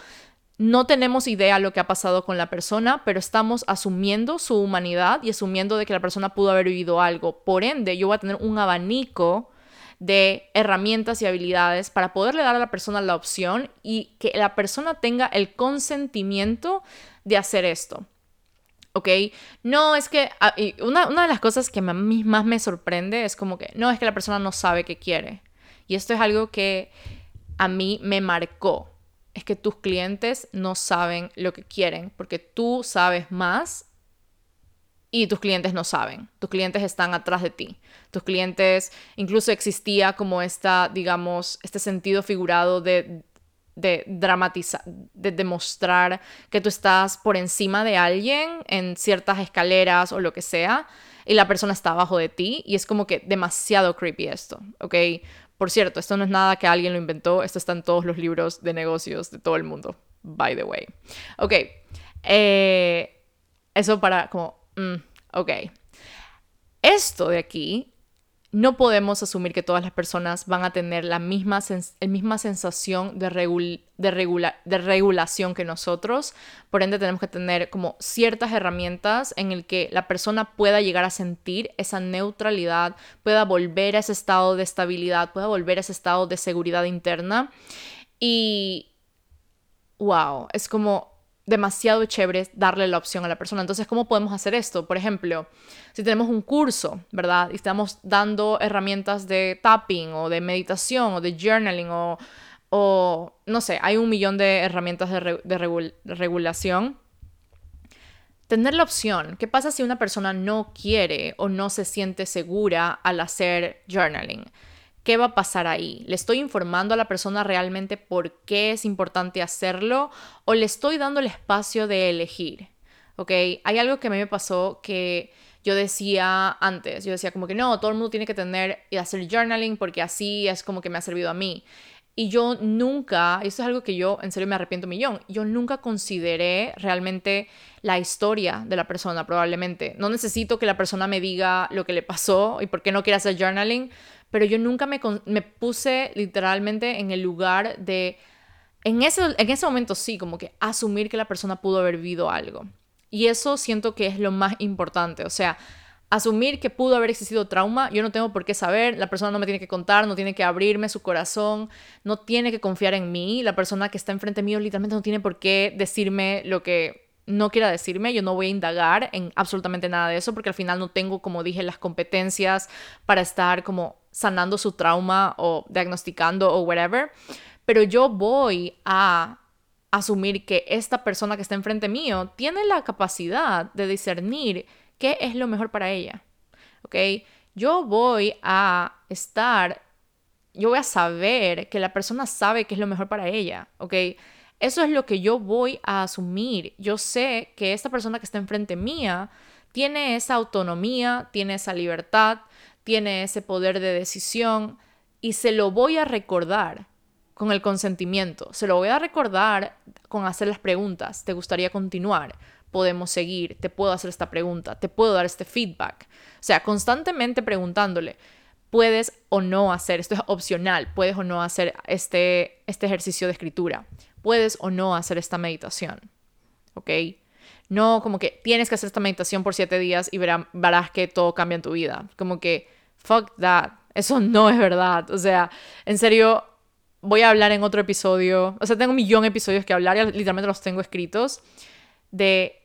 no tenemos idea lo que ha pasado con la persona, pero estamos asumiendo su humanidad y asumiendo de que la persona pudo haber vivido algo. Por ende, yo voy a tener un abanico de herramientas y habilidades para poderle dar a la persona la opción y que la persona tenga el consentimiento de hacer esto. ¿ok? No es que, ah, una, una, de las cosas que a mí más me sorprende es como que, no es que la persona no sabe qué quiere. Y esto es algo que a mí me marcó. Es que tus clientes no saben lo que quieren porque tú sabes más y tus clientes no saben, tus clientes están atrás de ti, tus clientes, incluso existía como esta, digamos, este sentido figurado de, dramatizar, de demostrar que tú estás por encima de alguien en ciertas escaleras o lo que sea, y la persona está abajo de ti, y es como que demasiado creepy esto, ¿ok? Por cierto, esto no es nada que alguien lo inventó, esto está en todos los libros de negocios de todo el mundo, by the way. Ok, eh, eso para como, mm, ok. Esto de aquí no podemos asumir que todas las personas van a tener la misma, misma sensación de, de, de, regulación que nosotros. Por ende, tenemos que tener como ciertas herramientas en el que la persona pueda llegar a sentir esa neutralidad, pueda volver a ese estado de estabilidad, pueda volver a ese estado de seguridad interna. Y, wow, es como demasiado chévere darle la opción a la persona. Entonces, ¿cómo podemos hacer esto? Por ejemplo, si tenemos un curso, ¿verdad? Y estamos dando herramientas de tapping o de meditación o de journaling o, no sé, hay un millón de herramientas de, regulación. Tener la opción, ¿qué pasa si una persona no quiere o no se siente segura al hacer journaling? ¿Qué va a pasar ahí? ¿Le estoy informando a la persona realmente por qué es importante hacerlo o le estoy dando el espacio de elegir? ¿Ok? Hay algo que a mí me pasó que yo decía antes, yo decía como que no, todo el mundo tiene que tener y hacer journaling porque así es como que me ha servido a mí. Y yo nunca, esto es algo que yo en serio me arrepiento millón, yo nunca consideré realmente la historia de la persona probablemente. No necesito que la persona me diga lo que le pasó y por qué no quiere hacer journaling, pero yo nunca me, me puse literalmente en el lugar de, en ese, en ese momento sí, como que asumir que la persona pudo haber vivido algo. Y eso siento que es lo más importante, o sea, asumir que pudo haber existido trauma, yo no tengo por qué saber, la persona no me tiene que contar, no tiene que abrirme su corazón, no tiene que confiar en mí, la persona que está enfrente mío literalmente no tiene por qué decirme lo que no quiera decirme, yo no voy a indagar en absolutamente nada de eso porque al final no tengo, como dije, las competencias para estar como sanando su trauma o diagnosticando o whatever, pero yo voy a asumir que esta persona que está enfrente mío tiene la capacidad de discernir qué es lo mejor para ella. ¿Ok? Yo voy a estar, yo voy a saber que la persona sabe qué es lo mejor para ella. ¿Ok? Eso es lo que yo voy a asumir. Yo sé que esta persona que está enfrente mía tiene esa autonomía, tiene esa libertad, tiene ese poder de decisión y se lo voy a recordar con el consentimiento. Se lo voy a recordar con hacer las preguntas. ¿Te gustaría continuar? Podemos seguir. Te puedo hacer esta pregunta. Te puedo dar este feedback. O sea, constantemente preguntándole, puedes o no hacer, esto es opcional, puedes o no hacer este, este ejercicio de escritura puedes o no hacer esta meditación. ¿Ok? No como que tienes que hacer esta meditación por siete días y verás que todo cambia en tu vida. Como que, fuck that. Eso no es verdad. O sea, en serio, voy a hablar en otro episodio. O sea, tengo un millón de episodios que hablar y literalmente los tengo escritos. De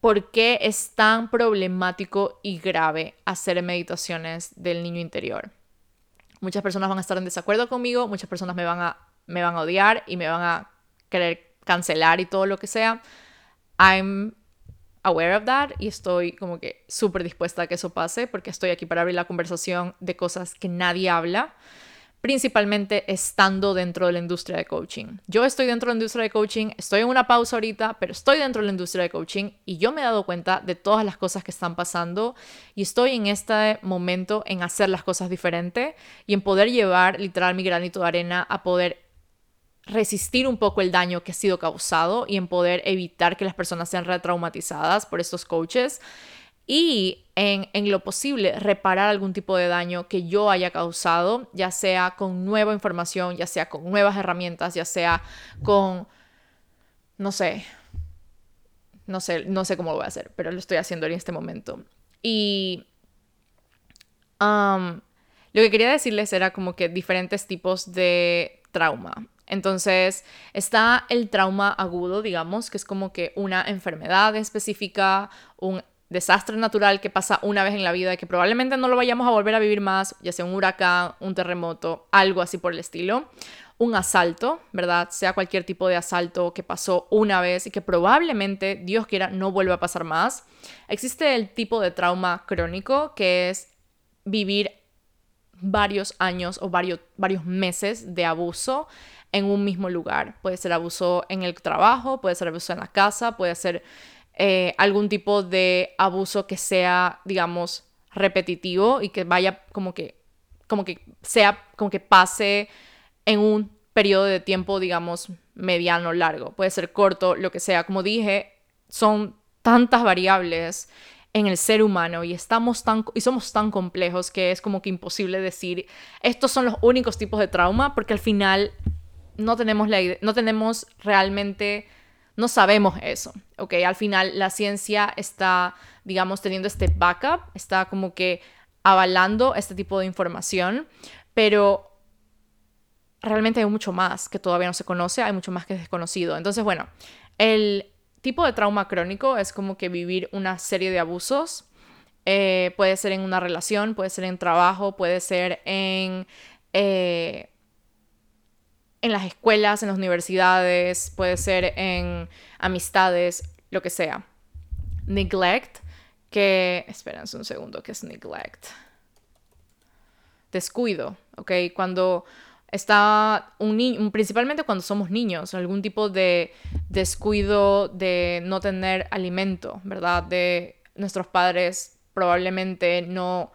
por qué es tan problemático y grave hacer meditaciones del niño interior. Muchas personas van a estar en desacuerdo conmigo, muchas personas me van a, me van a odiar y me van a querer cancelar y todo lo que sea, I'm aware of that y estoy como que súper dispuesta a que eso pase porque estoy aquí para abrir la conversación de cosas que nadie habla, principalmente estando dentro de la industria de coaching. Yo estoy dentro de la industria de coaching, estoy en una pausa ahorita, pero estoy dentro de la industria de coaching y yo me he dado cuenta de todas las cosas que están pasando y estoy en este momento en hacer las cosas diferente y en poder llevar literal mi granito de arena a poder resistir un poco el daño que ha sido causado y en poder evitar que las personas sean retraumatizadas por estos coaches y en, en, lo posible reparar algún tipo de daño que yo haya causado, ya sea con nueva información, ya sea con nuevas herramientas, ya sea con, no sé, no sé, no sé cómo lo voy a hacer, pero lo estoy haciendo en este momento. Y lo que quería decirles era como que diferentes tipos de trauma. Entonces está el trauma agudo, digamos, que es como que una enfermedad específica, un desastre natural que pasa una vez en la vida y que probablemente no lo vayamos a volver a vivir más, ya sea un huracán, un terremoto, algo así por el estilo. Un asalto, ¿verdad? Sea cualquier tipo de asalto que pasó una vez y que probablemente, Dios quiera, no vuelva a pasar más. Existe el tipo de trauma crónico que es vivir varios años o varios, varios meses de abuso en un mismo lugar. Puede ser abuso en el trabajo, puede ser abuso en la casa, puede ser eh, algún tipo de abuso que sea, digamos, repetitivo y que vaya como que como que sea, como que pase en un periodo de tiempo, digamos, mediano, largo. Puede ser corto, lo que sea. Como dije, son tantas variables en el ser humano y estamos tan y somos tan complejos que es como que imposible decir estos son los únicos tipos de trauma porque al final no tenemos la no tenemos realmente no sabemos eso, ¿ok? Al final la ciencia está, digamos, teniendo este backup, está como que avalando este tipo de información, pero realmente hay mucho más que todavía no se conoce, hay mucho más que es desconocido. Entonces, bueno, el tipo de trauma crónico es como que vivir una serie de abusos. Eh, puede ser en una relación, puede ser en trabajo, puede ser en, eh, en las escuelas, en las universidades, puede ser en amistades, lo que sea. Neglect, que... Espérense un segundo, ¿qué es neglect? Descuido, ¿ok? Cuando está un niño, principalmente cuando somos niños, algún tipo de descuido de no tener alimento, ¿verdad? De nuestros padres probablemente no,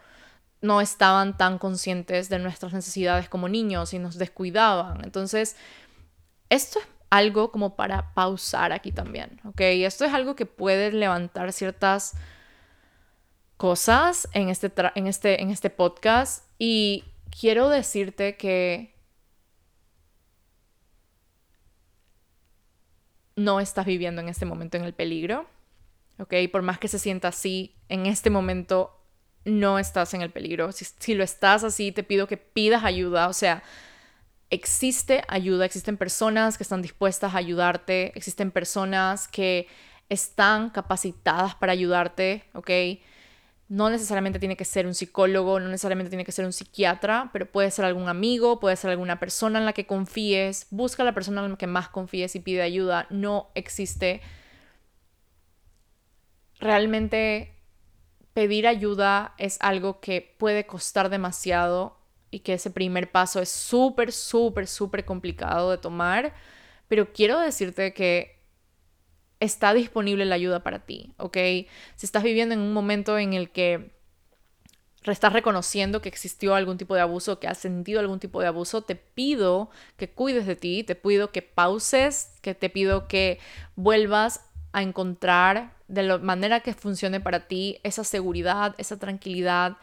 no estaban tan conscientes de nuestras necesidades como niños y nos descuidaban. Entonces, esto es algo como para pausar aquí también, ¿ok? Esto es algo que puede levantar ciertas cosas en este, en este, en este podcast y quiero decirte que no estás viviendo en este momento en el peligro, ¿ok? Por más que se sienta así, en este momento no estás en el peligro. Si, lo estás así, te pido que pidas ayuda, o sea, existe ayuda, existen personas que están dispuestas a ayudarte, existen personas que están capacitadas para ayudarte, ¿ok? No necesariamente tiene que ser un psicólogo, no necesariamente tiene que ser un psiquiatra, pero puede ser algún amigo, puede ser alguna persona en la que confíes. Busca a la persona en la que más confíes y pide ayuda. No existe. Realmente pedir ayuda es algo que puede costar demasiado y que ese primer paso es súper, súper, súper complicado de tomar. Pero quiero decirte que está disponible la ayuda para ti, ¿ok? Si estás viviendo en un momento en el que estás reconociendo que existió algún tipo de abuso, que has sentido algún tipo de abuso, te pido que cuides de ti, te pido que pauses, que te pido que vuelvas a encontrar de la manera que funcione para ti esa seguridad, esa tranquilidad,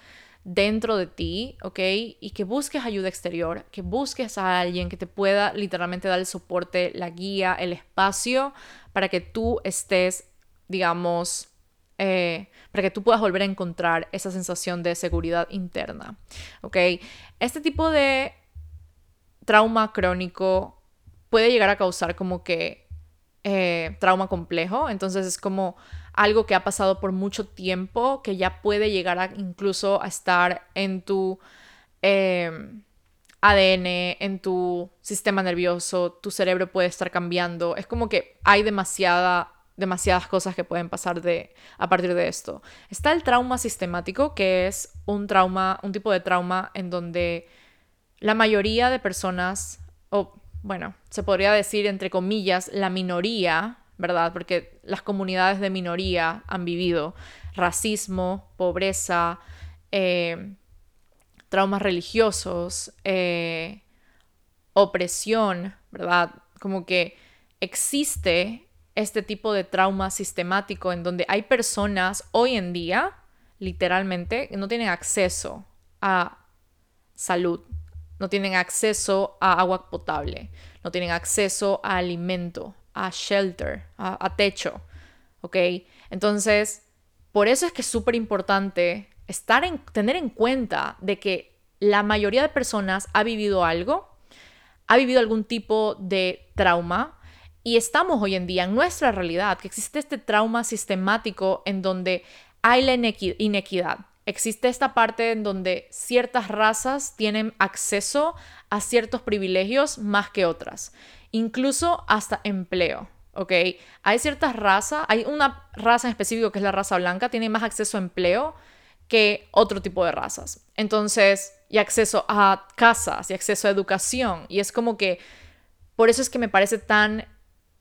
dentro de ti, ¿ok? Y que busques ayuda exterior, que busques a alguien que te pueda literalmente dar el soporte, la guía, el espacio para que tú estés, digamos, eh, para que tú puedas volver a encontrar esa sensación de seguridad interna, ¿ok? Este tipo de trauma crónico puede llegar a causar como que eh, trauma complejo, entonces es como algo que ha pasado por mucho tiempo, que ya puede llegar a incluso a estar en tu em, ADN, en tu sistema nervioso, tu cerebro puede estar cambiando. Es como que hay demasiada, demasiadas cosas que pueden pasar de, a partir de esto. Está el trauma sistemático, que es un trauma, un tipo de trauma en donde la mayoría de personas, o bueno, se podría decir entre comillas, la minoría ¿verdad? Porque las comunidades de minoría han vivido racismo, pobreza, eh, traumas religiosos, eh, opresión, ¿verdad? Como que existe este tipo de trauma sistemático en donde hay personas hoy en día, literalmente, que no tienen acceso a salud, no tienen acceso a agua potable, no tienen acceso a alimento, a shelter, a, techo, ¿ok? Entonces, por eso es que es súper importante estar en, tener en cuenta de que la mayoría de personas ha vivido algo, ha vivido algún tipo de trauma y estamos hoy en día en nuestra realidad, que existe este trauma sistemático en donde hay la inequidad. Existe esta parte en donde ciertas razas tienen acceso a ciertos privilegios más que otras incluso hasta empleo. ¿ok? Hay ciertas razas, hay una raza en específico que es la raza blanca, tiene más acceso a empleo que otro tipo de razas. Entonces, y acceso a casas y acceso a educación. Y es como que, por eso es que me parece tan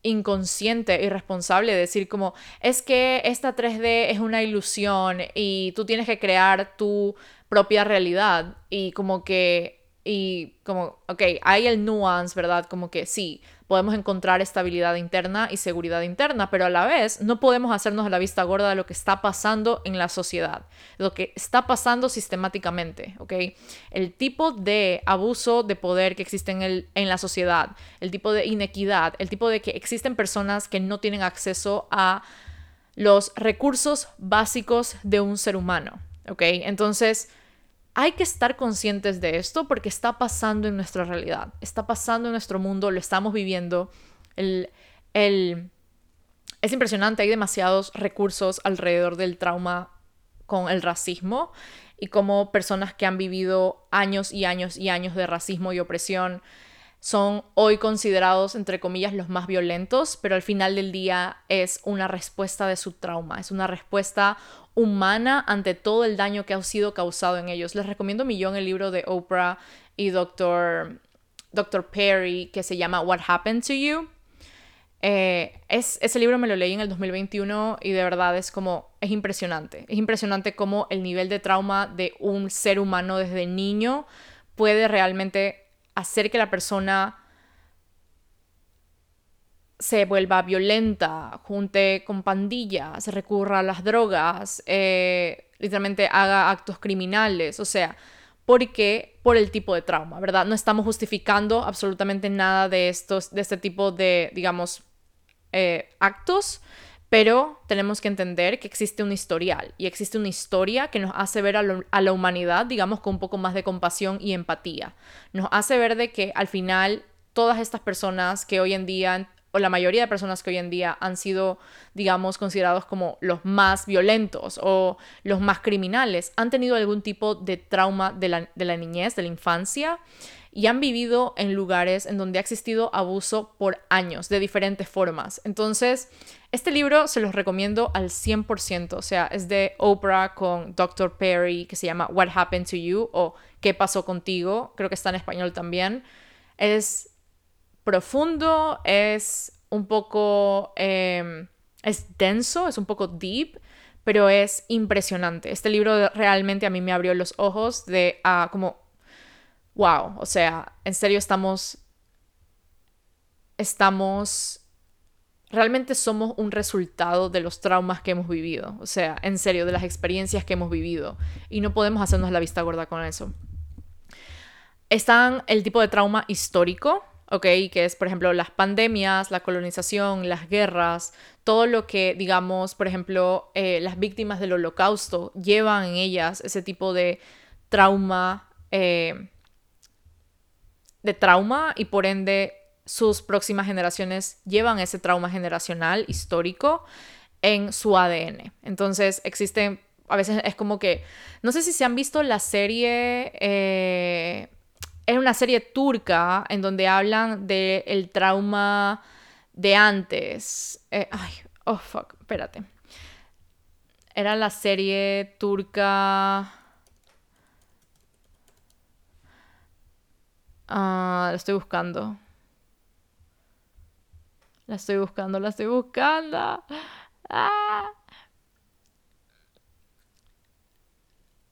inconsciente y responsable decir como, es que esta 3D es una ilusión y tú tienes que crear tu propia realidad y como que, y como, ok, hay el nuance, ¿verdad? Como que sí, podemos encontrar estabilidad interna y seguridad interna, pero a la vez no podemos hacernos la vista gorda de lo que está pasando en la sociedad, lo que está pasando sistemáticamente, ¿ok? El tipo de abuso de poder que existe en, el, en la sociedad, el tipo de inequidad, el tipo de que existen personas que no tienen acceso a los recursos básicos de un ser humano, ¿ok? Entonces, hay que estar conscientes de esto porque está pasando en nuestra realidad, está pasando en nuestro mundo, lo estamos viviendo. El, Es impresionante, hay demasiados recursos alrededor del trauma con el racismo y como personas que han vivido años y años y años de racismo y opresión son hoy considerados, entre comillas, los más violentos, pero al final del día es una respuesta de su trauma, es una respuesta humana ante todo el daño que ha sido causado en ellos. Les recomiendo millón el libro de Oprah y Dr. Dr. Perry que se llama What Happened to You. Eh, es, ese libro me lo leí en el 2021 y de verdad es como, es impresionante. Es impresionante cómo el nivel de trauma de un ser humano desde niño puede realmente hacer que la persona se vuelva violenta, junte con pandillas, recurra a las drogas, eh, literalmente haga actos criminales, o sea, porque por el tipo de trauma, ¿verdad? No estamos justificando absolutamente nada de estos, de este tipo de, digamos, eh, actos, pero tenemos que entender que existe un historial y existe una historia que nos hace ver a, la humanidad, digamos, con un poco más de compasión y empatía. Nos hace ver de que al final todas estas personas que hoy en día, o la mayoría de personas que hoy en día han sido, digamos, considerados como los más violentos o los más criminales, han tenido algún tipo de trauma de la, de la niñez, de la infancia y han vivido en lugares en donde ha existido abuso por años, de diferentes formas. Entonces, este libro se los recomiendo al 100%, o sea, es de Oprah con Dr. Perry, que se llama What Happened to You o ¿Qué pasó contigo? Creo que está en español también. Es profundo, es un poco... Em, es denso, es un poco deep, pero es impresionante. Este libro realmente a mí me abrió los ojos de a como wow, o sea, en serio estamos, estamos, realmente somos un resultado de los traumas que hemos vivido, o sea, en serio, de las experiencias que hemos vivido, y no podemos hacernos la vista gorda con eso. Están el tipo de trauma histórico, ¿ok? Que es, por ejemplo, las pandemias, la colonización, las guerras, todo lo que, digamos, por ejemplo, eh, las víctimas del holocausto llevan en ellas ese tipo de trauma eh, de trauma y por ende sus próximas generaciones llevan ese trauma generacional histórico en su ADN. Entonces existen, a veces es como que, no sé si se han visto la serie, eh, es una serie turca en donde hablan del el trauma de antes. Eh, ay, oh fuck, espérate. Era la serie turca... Ah, la estoy buscando. La estoy buscando, la estoy buscando. Ah.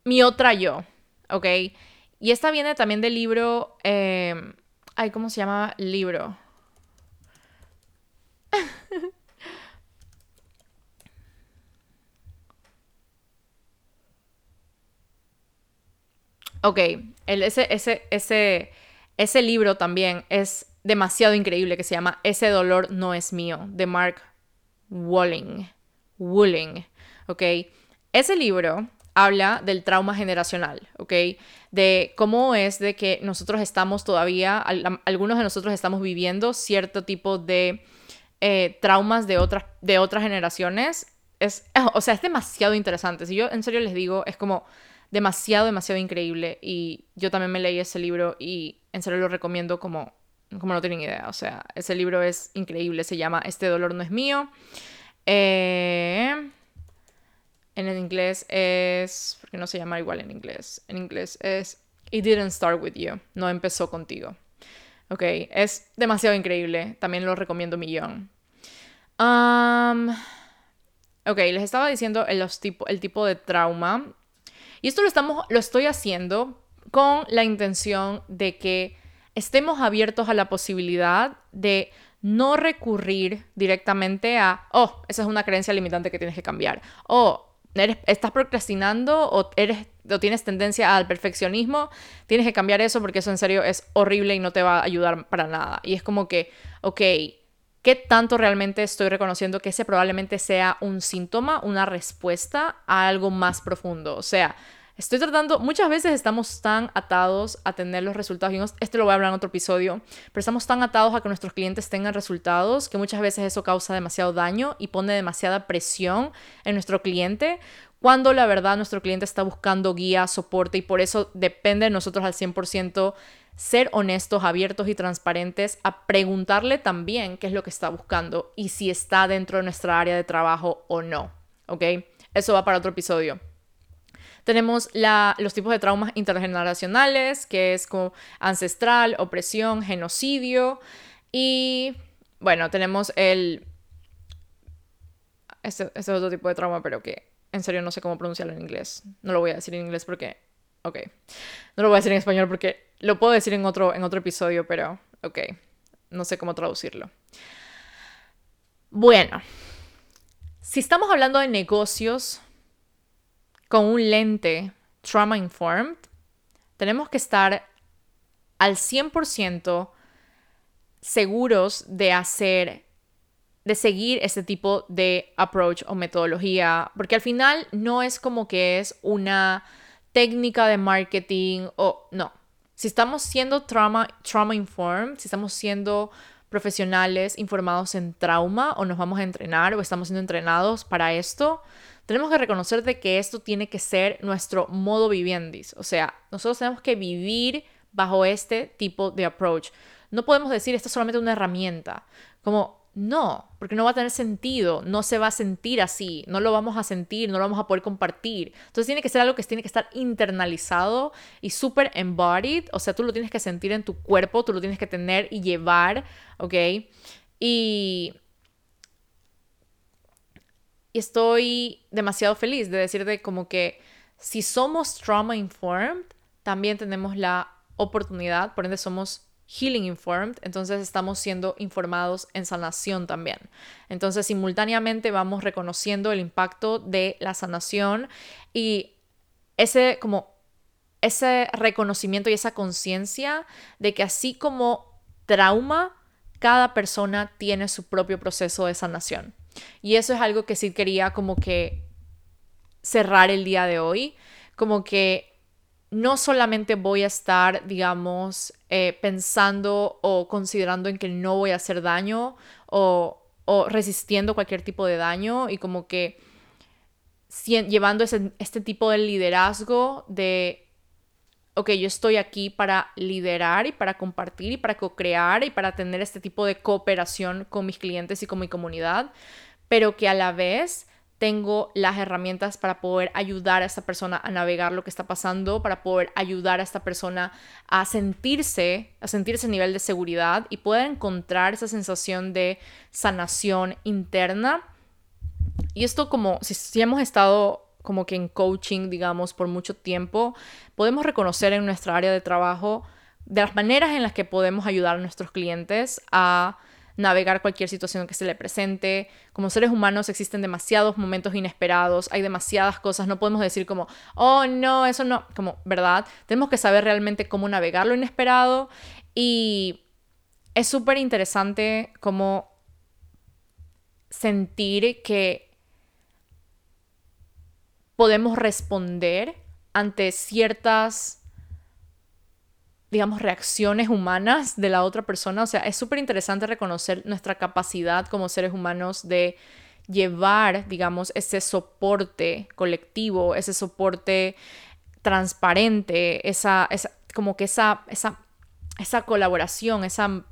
Mi otra yo, ¿ok? Y esta viene también del libro... Eh, ay, ¿cómo se llama libro? ok, el, ese, ese, ese ese libro también es demasiado increíble que se llama Ese dolor no es mío, de Mark Walling. Wooling, ¿ok? Ese libro habla del trauma generacional, ¿ok? De cómo es de que nosotros estamos todavía, algunos de nosotros estamos viviendo cierto tipo de eh, traumas de otras, de otras generaciones. Es, o sea, es demasiado interesante. Si yo en serio les digo, es como demasiado, demasiado increíble. Y yo también me leí ese libro y en serio lo recomiendo como, como no tienen idea. O sea, ese libro es increíble. Se llama Este dolor no es mío. Eh, en el inglés es... porque no se llama igual en inglés? En inglés es It didn't start with you. No empezó contigo. Ok, es demasiado increíble. También lo recomiendo millón. Um, ok, les estaba diciendo el, tipo, el tipo de trauma Y esto lo, estamos, lo estoy haciendo con la intención de que estemos abiertos a la posibilidad de no recurrir directamente a, oh, esa es una creencia limitante que tienes que cambiar, o eres, estás procrastinando o, eres, o tienes tendencia al perfeccionismo, tienes que cambiar eso porque eso en serio es horrible y no te va a ayudar para nada. Y es como que, ok, ¿qué tanto realmente estoy reconociendo que ese probablemente sea un síntoma, una respuesta a algo más profundo? O sea, Estoy tratando, muchas veces estamos tan atados a tener los resultados, y este lo voy a hablar en otro episodio, pero estamos tan atados a que nuestros clientes tengan resultados que muchas veces eso causa demasiado daño y pone demasiada presión en nuestro cliente cuando la verdad nuestro cliente está buscando guía, soporte y por eso depende de nosotros al 100% ser honestos, abiertos y transparentes a preguntarle también qué es lo que está buscando y si está dentro de nuestra área de trabajo o no, ¿ok? Eso va para otro episodio. Tenemos los tipos de traumas intergeneracionales, que es como ancestral, opresión, genocidio. Y bueno, tenemos el... Este, este, es otro tipo de trauma, pero que en serio no sé cómo pronunciarlo en inglés. No lo voy a decir en inglés porque... Ok. No lo voy a decir en español porque lo puedo decir en otro, en otro episodio, pero... Ok. No sé cómo traducirlo. Bueno. Si estamos hablando de negocios, con un lente trauma informed, tenemos que estar al 100% seguros de hacer, de seguir ese tipo de approach o metodología, porque al final no es como que es una técnica de marketing o no. Si estamos siendo trauma, trauma informed, si estamos siendo profesionales informados en trauma o nos vamos a entrenar o estamos siendo entrenados para esto, tenemos que reconocer de que esto tiene que ser nuestro modo viviendis. O sea, nosotros tenemos que vivir bajo este tipo de approach. No podemos decir esto es solamente una herramienta. Como, no, porque no va a tener sentido, no se va a sentir así, no lo vamos a sentir, no lo vamos a poder compartir. Entonces tiene que ser algo que tiene que estar internalizado y súper embodied, o sea, tú lo tienes que sentir en tu cuerpo, tú lo tienes que tener y llevar, ¿ok? Y y estoy demasiado feliz de decirte como que si somos trauma informed, también tenemos la oportunidad, por ende somos healing informed, entonces estamos siendo informados en sanación también. Entonces simultáneamente vamos reconociendo el impacto de la sanación y ese como ese reconocimiento y esa conciencia de que así como trauma, cada persona tiene su propio proceso de sanación. Y eso es algo que sí quería como que cerrar el día de hoy, como que no solamente voy a estar, digamos, eh, pensando o considerando en que no voy a hacer daño o, o resistiendo cualquier tipo de daño y como que llevando ese, este tipo de liderazgo de ok, yo estoy aquí para liderar y para compartir y para co-crear y para tener este tipo de cooperación con mis clientes y con mi comunidad, pero que a la vez tengo las herramientas para poder ayudar a esta persona a navegar lo que está pasando, para poder ayudar a esta persona a sentirse, a sentirse a nivel de seguridad y poder encontrar esa sensación de sanación interna. Y esto como si, si hemos estado como que en coaching, digamos, por mucho tiempo, podemos reconocer en nuestra área de trabajo de las maneras en las que podemos ayudar a nuestros clientes a navegar cualquier situación que se le presente. Como seres humanos existen demasiados momentos inesperados, hay demasiadas cosas, no podemos decir como, oh no, eso no, como, ¿verdad? Tenemos que saber realmente cómo navegar lo inesperado y es súper interesante como sentir que podemos responder ante ciertas, digamos, reacciones humanas de la otra persona. O sea, es súper interesante reconocer nuestra capacidad como seres humanos de llevar, digamos, ese soporte colectivo, ese soporte transparente, esa, esa como que esa, esa, esa colaboración, esa,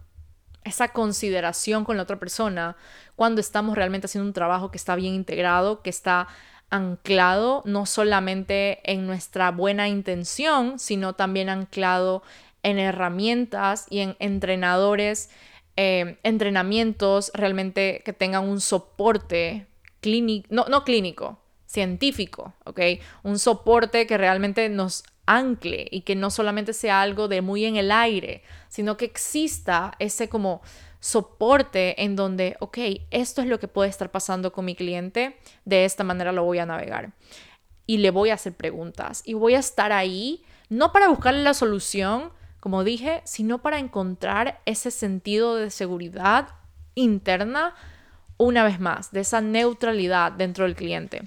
esa consideración con la otra persona, cuando estamos realmente haciendo un trabajo que está bien integrado, que está anclado no solamente en nuestra buena intención, sino también anclado en herramientas y en entrenadores, eh, entrenamientos realmente que tengan un soporte clínico, no, no clínico, científico, ¿ok? Un soporte que realmente nos ancle y que no solamente sea algo de muy en el aire, sino que exista ese como soporte en donde, ok, esto es lo que puede estar pasando con mi cliente, de esta manera lo voy a navegar y le voy a hacer preguntas y voy a estar ahí, no para buscarle la solución, como dije, sino para encontrar ese sentido de seguridad interna una vez más, de esa neutralidad dentro del cliente.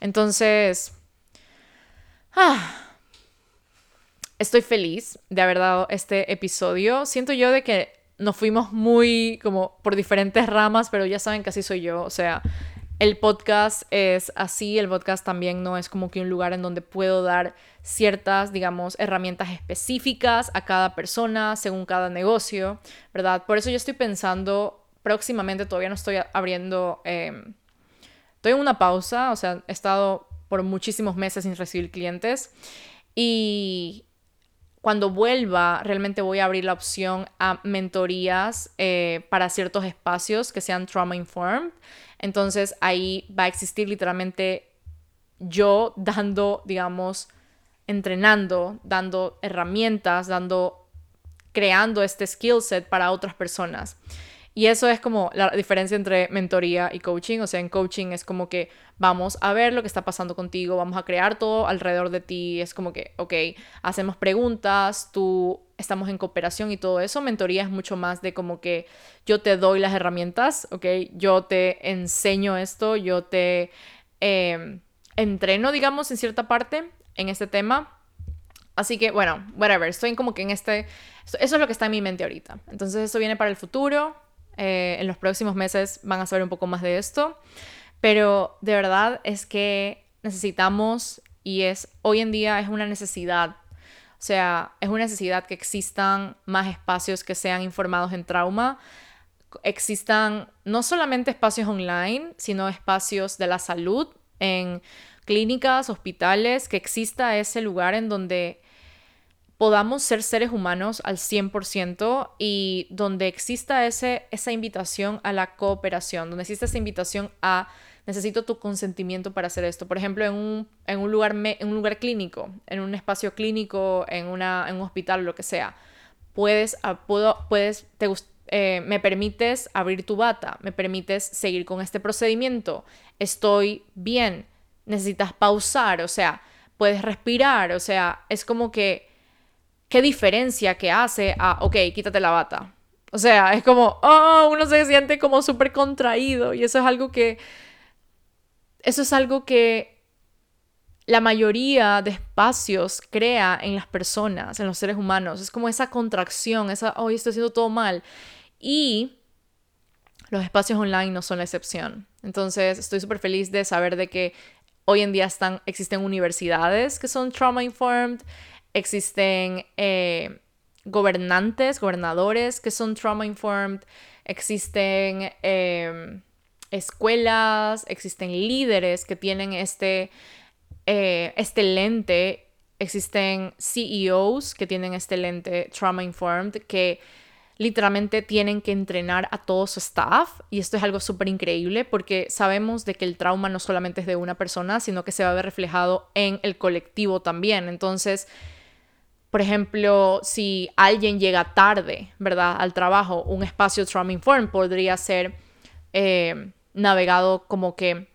Entonces, ah, estoy feliz de haber dado este episodio. Siento yo de que nos fuimos muy como por diferentes ramas, pero ya saben que así soy yo. O sea, el podcast es así, el podcast también no es como que un lugar en donde puedo dar ciertas, digamos, herramientas específicas a cada persona, según cada negocio, ¿verdad? Por eso yo estoy pensando próximamente, todavía no estoy abriendo, em, estoy en una pausa, o sea, he estado por muchísimos meses sin recibir clientes y cuando vuelva, realmente voy a abrir la opción a mentorías eh, para ciertos espacios que sean trauma informed. Entonces ahí va a existir literalmente yo dando, digamos, entrenando, dando herramientas, dando, creando este skill set para otras personas. Y eso es como la diferencia entre mentoría y coaching. O sea, en coaching es como que vamos a ver lo que está pasando contigo, vamos a crear todo alrededor de ti. Es como que, ok, hacemos preguntas, tú estamos en cooperación y todo eso. Mentoría es mucho más de como que yo te doy las herramientas, ok, yo te enseño esto, yo te em, entreno, digamos, en cierta parte en este tema. Así que, bueno, whatever, estoy como que en este, eso es lo que está en mi mente ahorita. Entonces, eso viene para el futuro. Eh, en los próximos meses van a saber un poco más de esto. Pero de verdad es que necesitamos y es hoy en día es una necesidad. O sea, es una necesidad que existan más espacios que sean informados en trauma, existan no solamente espacios online, sino espacios de la salud en clínicas, hospitales, que exista ese lugar en donde podamos ser seres humanos al 100% y donde exista ese, esa invitación a la cooperación, donde exista esa invitación a necesito tu consentimiento para hacer esto. Por ejemplo, en un, en un, lugar, en un lugar clínico, en un espacio clínico, en, una, en un hospital, lo que sea, puedes, ah, puedo, puedes te, eh, me permites abrir tu bata, me permites seguir con este procedimiento, estoy bien, necesitas pausar, o sea, puedes respirar, o sea, es como que qué diferencia que hace a, ok, quítate la bata. O sea, es como, oh, uno se siente como súper contraído y eso es algo que, eso es algo que la mayoría de espacios crea en las personas, en los seres humanos. Es como esa contracción, esa, oh, estoy haciendo todo mal. Y los espacios online no son la excepción. Entonces, estoy súper feliz de saber de que hoy en día están, existen universidades que son trauma informed, existen eh, gobernantes, gobernadores que son trauma informed, existen em, escuelas, existen líderes que tienen este, eh, este lente, existen CEOs que tienen este lente trauma informed que literalmente tienen que entrenar a todo su staff y esto es algo súper increíble porque sabemos de que el trauma no solamente es de una persona, sino que se va a ver reflejado en el colectivo también. Entonces, por ejemplo, si alguien llega tarde, ¿verdad? Al trabajo, un espacio trauma informed podría ser eh, navegado como que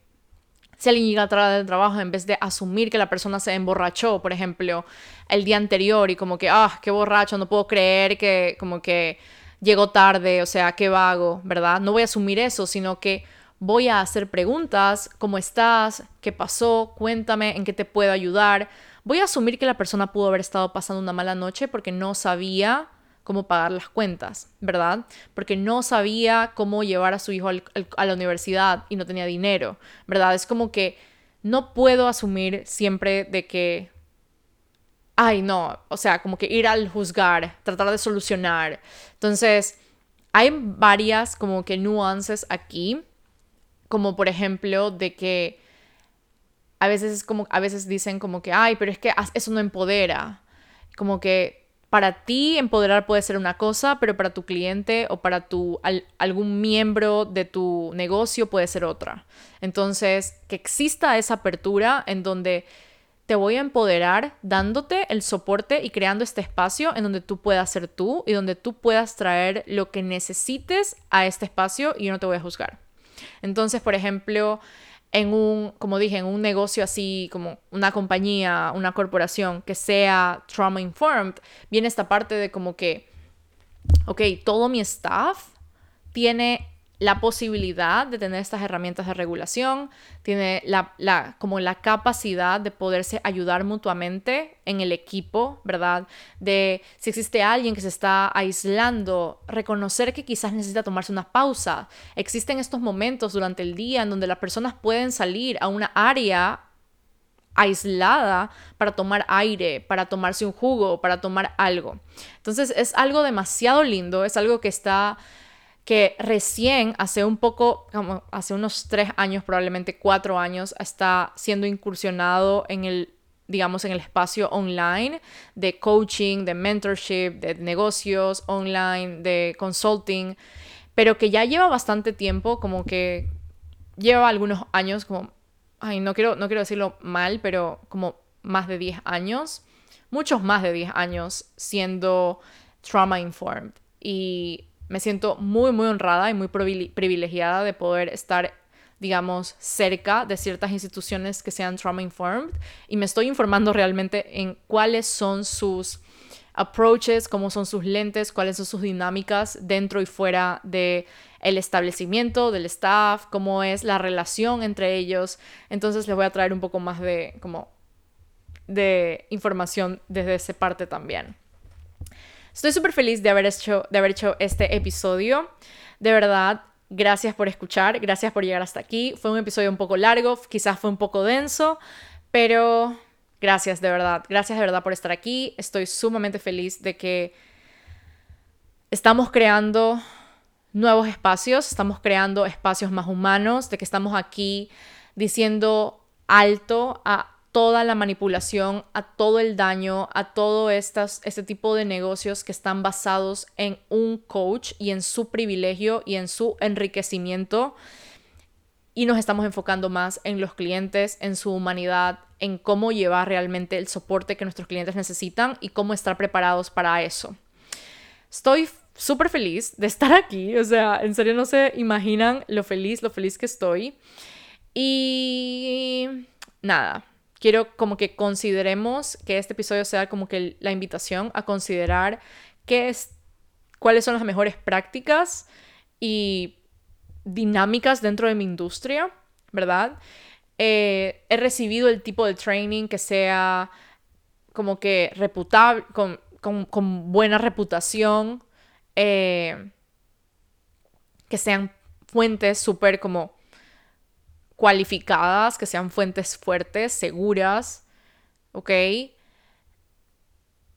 si alguien llega tarde del trabajo, en vez de asumir que la persona se emborrachó, por ejemplo, el día anterior y como que, ah, qué borracho, no puedo creer que como que llegó tarde, o sea, qué vago, ¿verdad? No voy a asumir eso, sino que voy a hacer preguntas, ¿cómo estás? ¿Qué pasó? Cuéntame, ¿en qué te puedo ayudar? Voy a asumir que la persona pudo haber estado pasando una mala noche porque no sabía cómo pagar las cuentas, ¿verdad? Porque no sabía cómo llevar a su hijo a la universidad y no tenía dinero, ¿verdad? Es como que no puedo asumir siempre de que, ay, no, o sea, como que ir al juzgar, tratar de solucionar. Entonces, hay varias como que nuances aquí, como por ejemplo de que a veces es como, a veces dicen como que, ay, pero es que eso no empodera. Como que para ti empoderar puede ser una cosa, pero para tu cliente o para tu, algún miembro de tu negocio puede ser otra. Entonces, que exista esa apertura en donde te voy a empoderar dándote el soporte y creando este espacio en donde tú puedas ser tú y donde tú puedas traer lo que necesites a este espacio y yo no te voy a juzgar. Entonces, por ejemplo, en un, como dije, en un negocio así como una compañía, una corporación que sea trauma informed, viene esta parte de como que, ok, todo mi staff tiene la posibilidad de tener estas herramientas de regulación, tiene la, como la capacidad de poderse ayudar mutuamente en el equipo, ¿verdad? De si existe alguien que se está aislando, reconocer que quizás necesita tomarse una pausa. Existen estos momentos durante el día en donde las personas pueden salir a una área aislada para tomar aire, para tomarse un jugo, para tomar algo. Entonces es algo demasiado lindo, es algo que está que recién hace un poco, como hace unos tres años, probablemente cuatro años, está siendo incursionado en el, digamos, en el espacio online de coaching, de mentorship, de negocios online, de consulting, pero que ya lleva bastante tiempo, como que lleva algunos años, como, ay, no quiero, no quiero decirlo mal, pero como más de 10 años, muchos más de 10 años siendo trauma informed. Y me siento muy, muy honrada y muy privilegiada de poder estar digamos, cerca de ciertas instituciones que sean trauma informed y me estoy informando realmente en cuáles son sus approaches, cómo son sus lentes, cuáles son sus dinámicas dentro y fuera de el establecimiento, del staff, cómo es la relación entre ellos. Entonces les voy a traer un poco más de como de información desde esa parte también. Estoy súper feliz de haber, hecho, de haber hecho este episodio. De verdad, gracias por escuchar, gracias por llegar hasta aquí. Fue un episodio un poco largo, quizás fue un poco denso, pero gracias de verdad. Gracias de verdad por estar aquí. Estoy sumamente feliz de que estamos creando nuevos espacios, estamos creando espacios más humanos, de que estamos aquí diciendo alto a toda la manipulación, a todo el daño, a todo estas, este tipo de negocios que están basados en un coach y en su privilegio y en su enriquecimiento. Y nos estamos enfocando más en los clientes, en su humanidad, en cómo llevar realmente el soporte que nuestros clientes necesitan y cómo estar preparados para eso. Estoy súper feliz de estar aquí, o sea, en serio no se imaginan lo feliz, lo feliz que estoy. Y nada, quiero como que consideremos que este episodio sea como que la invitación a considerar qué es, cuáles son las mejores prácticas y dinámicas dentro de mi industria, ¿verdad? Eh, he recibido el tipo de training que sea como que reputable, con, buena reputación, eh, que sean fuentes súper como cualificadas, que sean fuentes fuertes, seguras, ¿ok?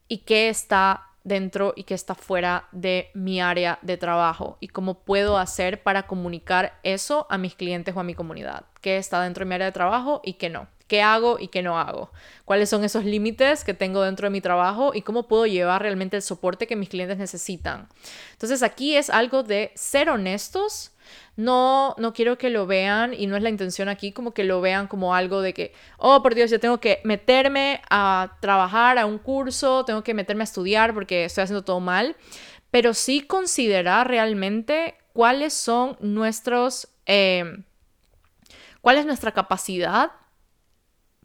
Y qué está dentro y qué está fuera de mi área de trabajo y cómo puedo hacer para comunicar eso a mis clientes o a mi comunidad, qué está dentro de mi área de trabajo y qué no, qué hago y qué no hago, cuáles son esos límites que tengo dentro de mi trabajo y cómo puedo llevar realmente el soporte que mis clientes necesitan. Entonces aquí es algo de ser honestos no, no quiero que lo vean y no es la intención aquí como que lo vean como algo de que, oh, por Dios, yo tengo que meterme a trabajar a un curso, tengo que meterme a estudiar porque estoy haciendo todo mal, pero sí considerar realmente cuáles son nuestros, eh, cuál es nuestra capacidad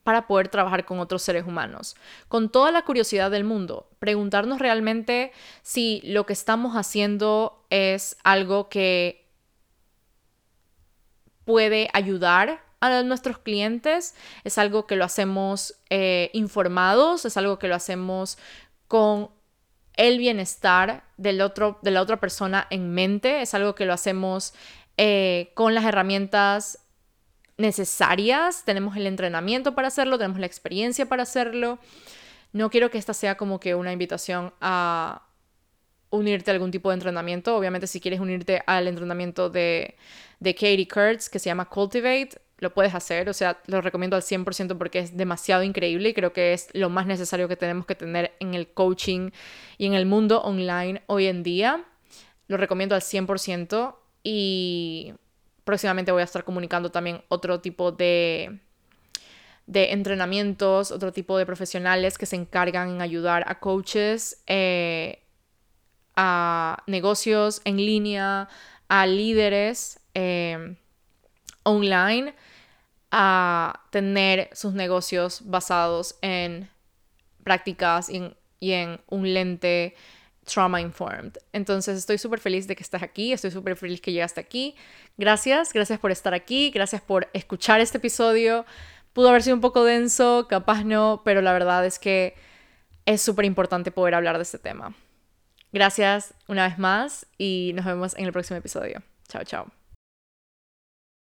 para poder trabajar con otros seres humanos. Con toda la curiosidad del mundo, preguntarnos realmente si lo que estamos haciendo es algo que puede ayudar a nuestros clientes, es algo que lo hacemos eh, informados, es algo que lo hacemos con el bienestar del otro, de la otra persona en mente, es algo que lo hacemos eh, con las herramientas necesarias, tenemos el entrenamiento para hacerlo, tenemos la experiencia para hacerlo. No quiero que esta sea como que una invitación a unirte a algún tipo de entrenamiento. Obviamente si quieres unirte al entrenamiento de, de Katie Kurtz que se llama Cultivate, lo puedes hacer, o sea, lo recomiendo al 100% porque es demasiado increíble y creo que es lo más necesario que tenemos que tener en el coaching y en el mundo online hoy en día. Lo recomiendo al 100% y próximamente voy a estar comunicando también otro tipo de, de entrenamientos, otro tipo de profesionales que se encargan en ayudar a coaches, eh, a negocios en línea, a líderes eh, online a tener sus negocios basados en prácticas y en, un lente trauma informed. Entonces estoy súper feliz de que estás aquí, estoy súper feliz que llegaste aquí. Gracias, gracias por estar aquí, gracias por escuchar este episodio. Pudo haber sido un poco denso, capaz no, pero la verdad es que es súper importante poder hablar de este tema. Gracias una vez más y nos vemos en el próximo episodio. Chao, chao.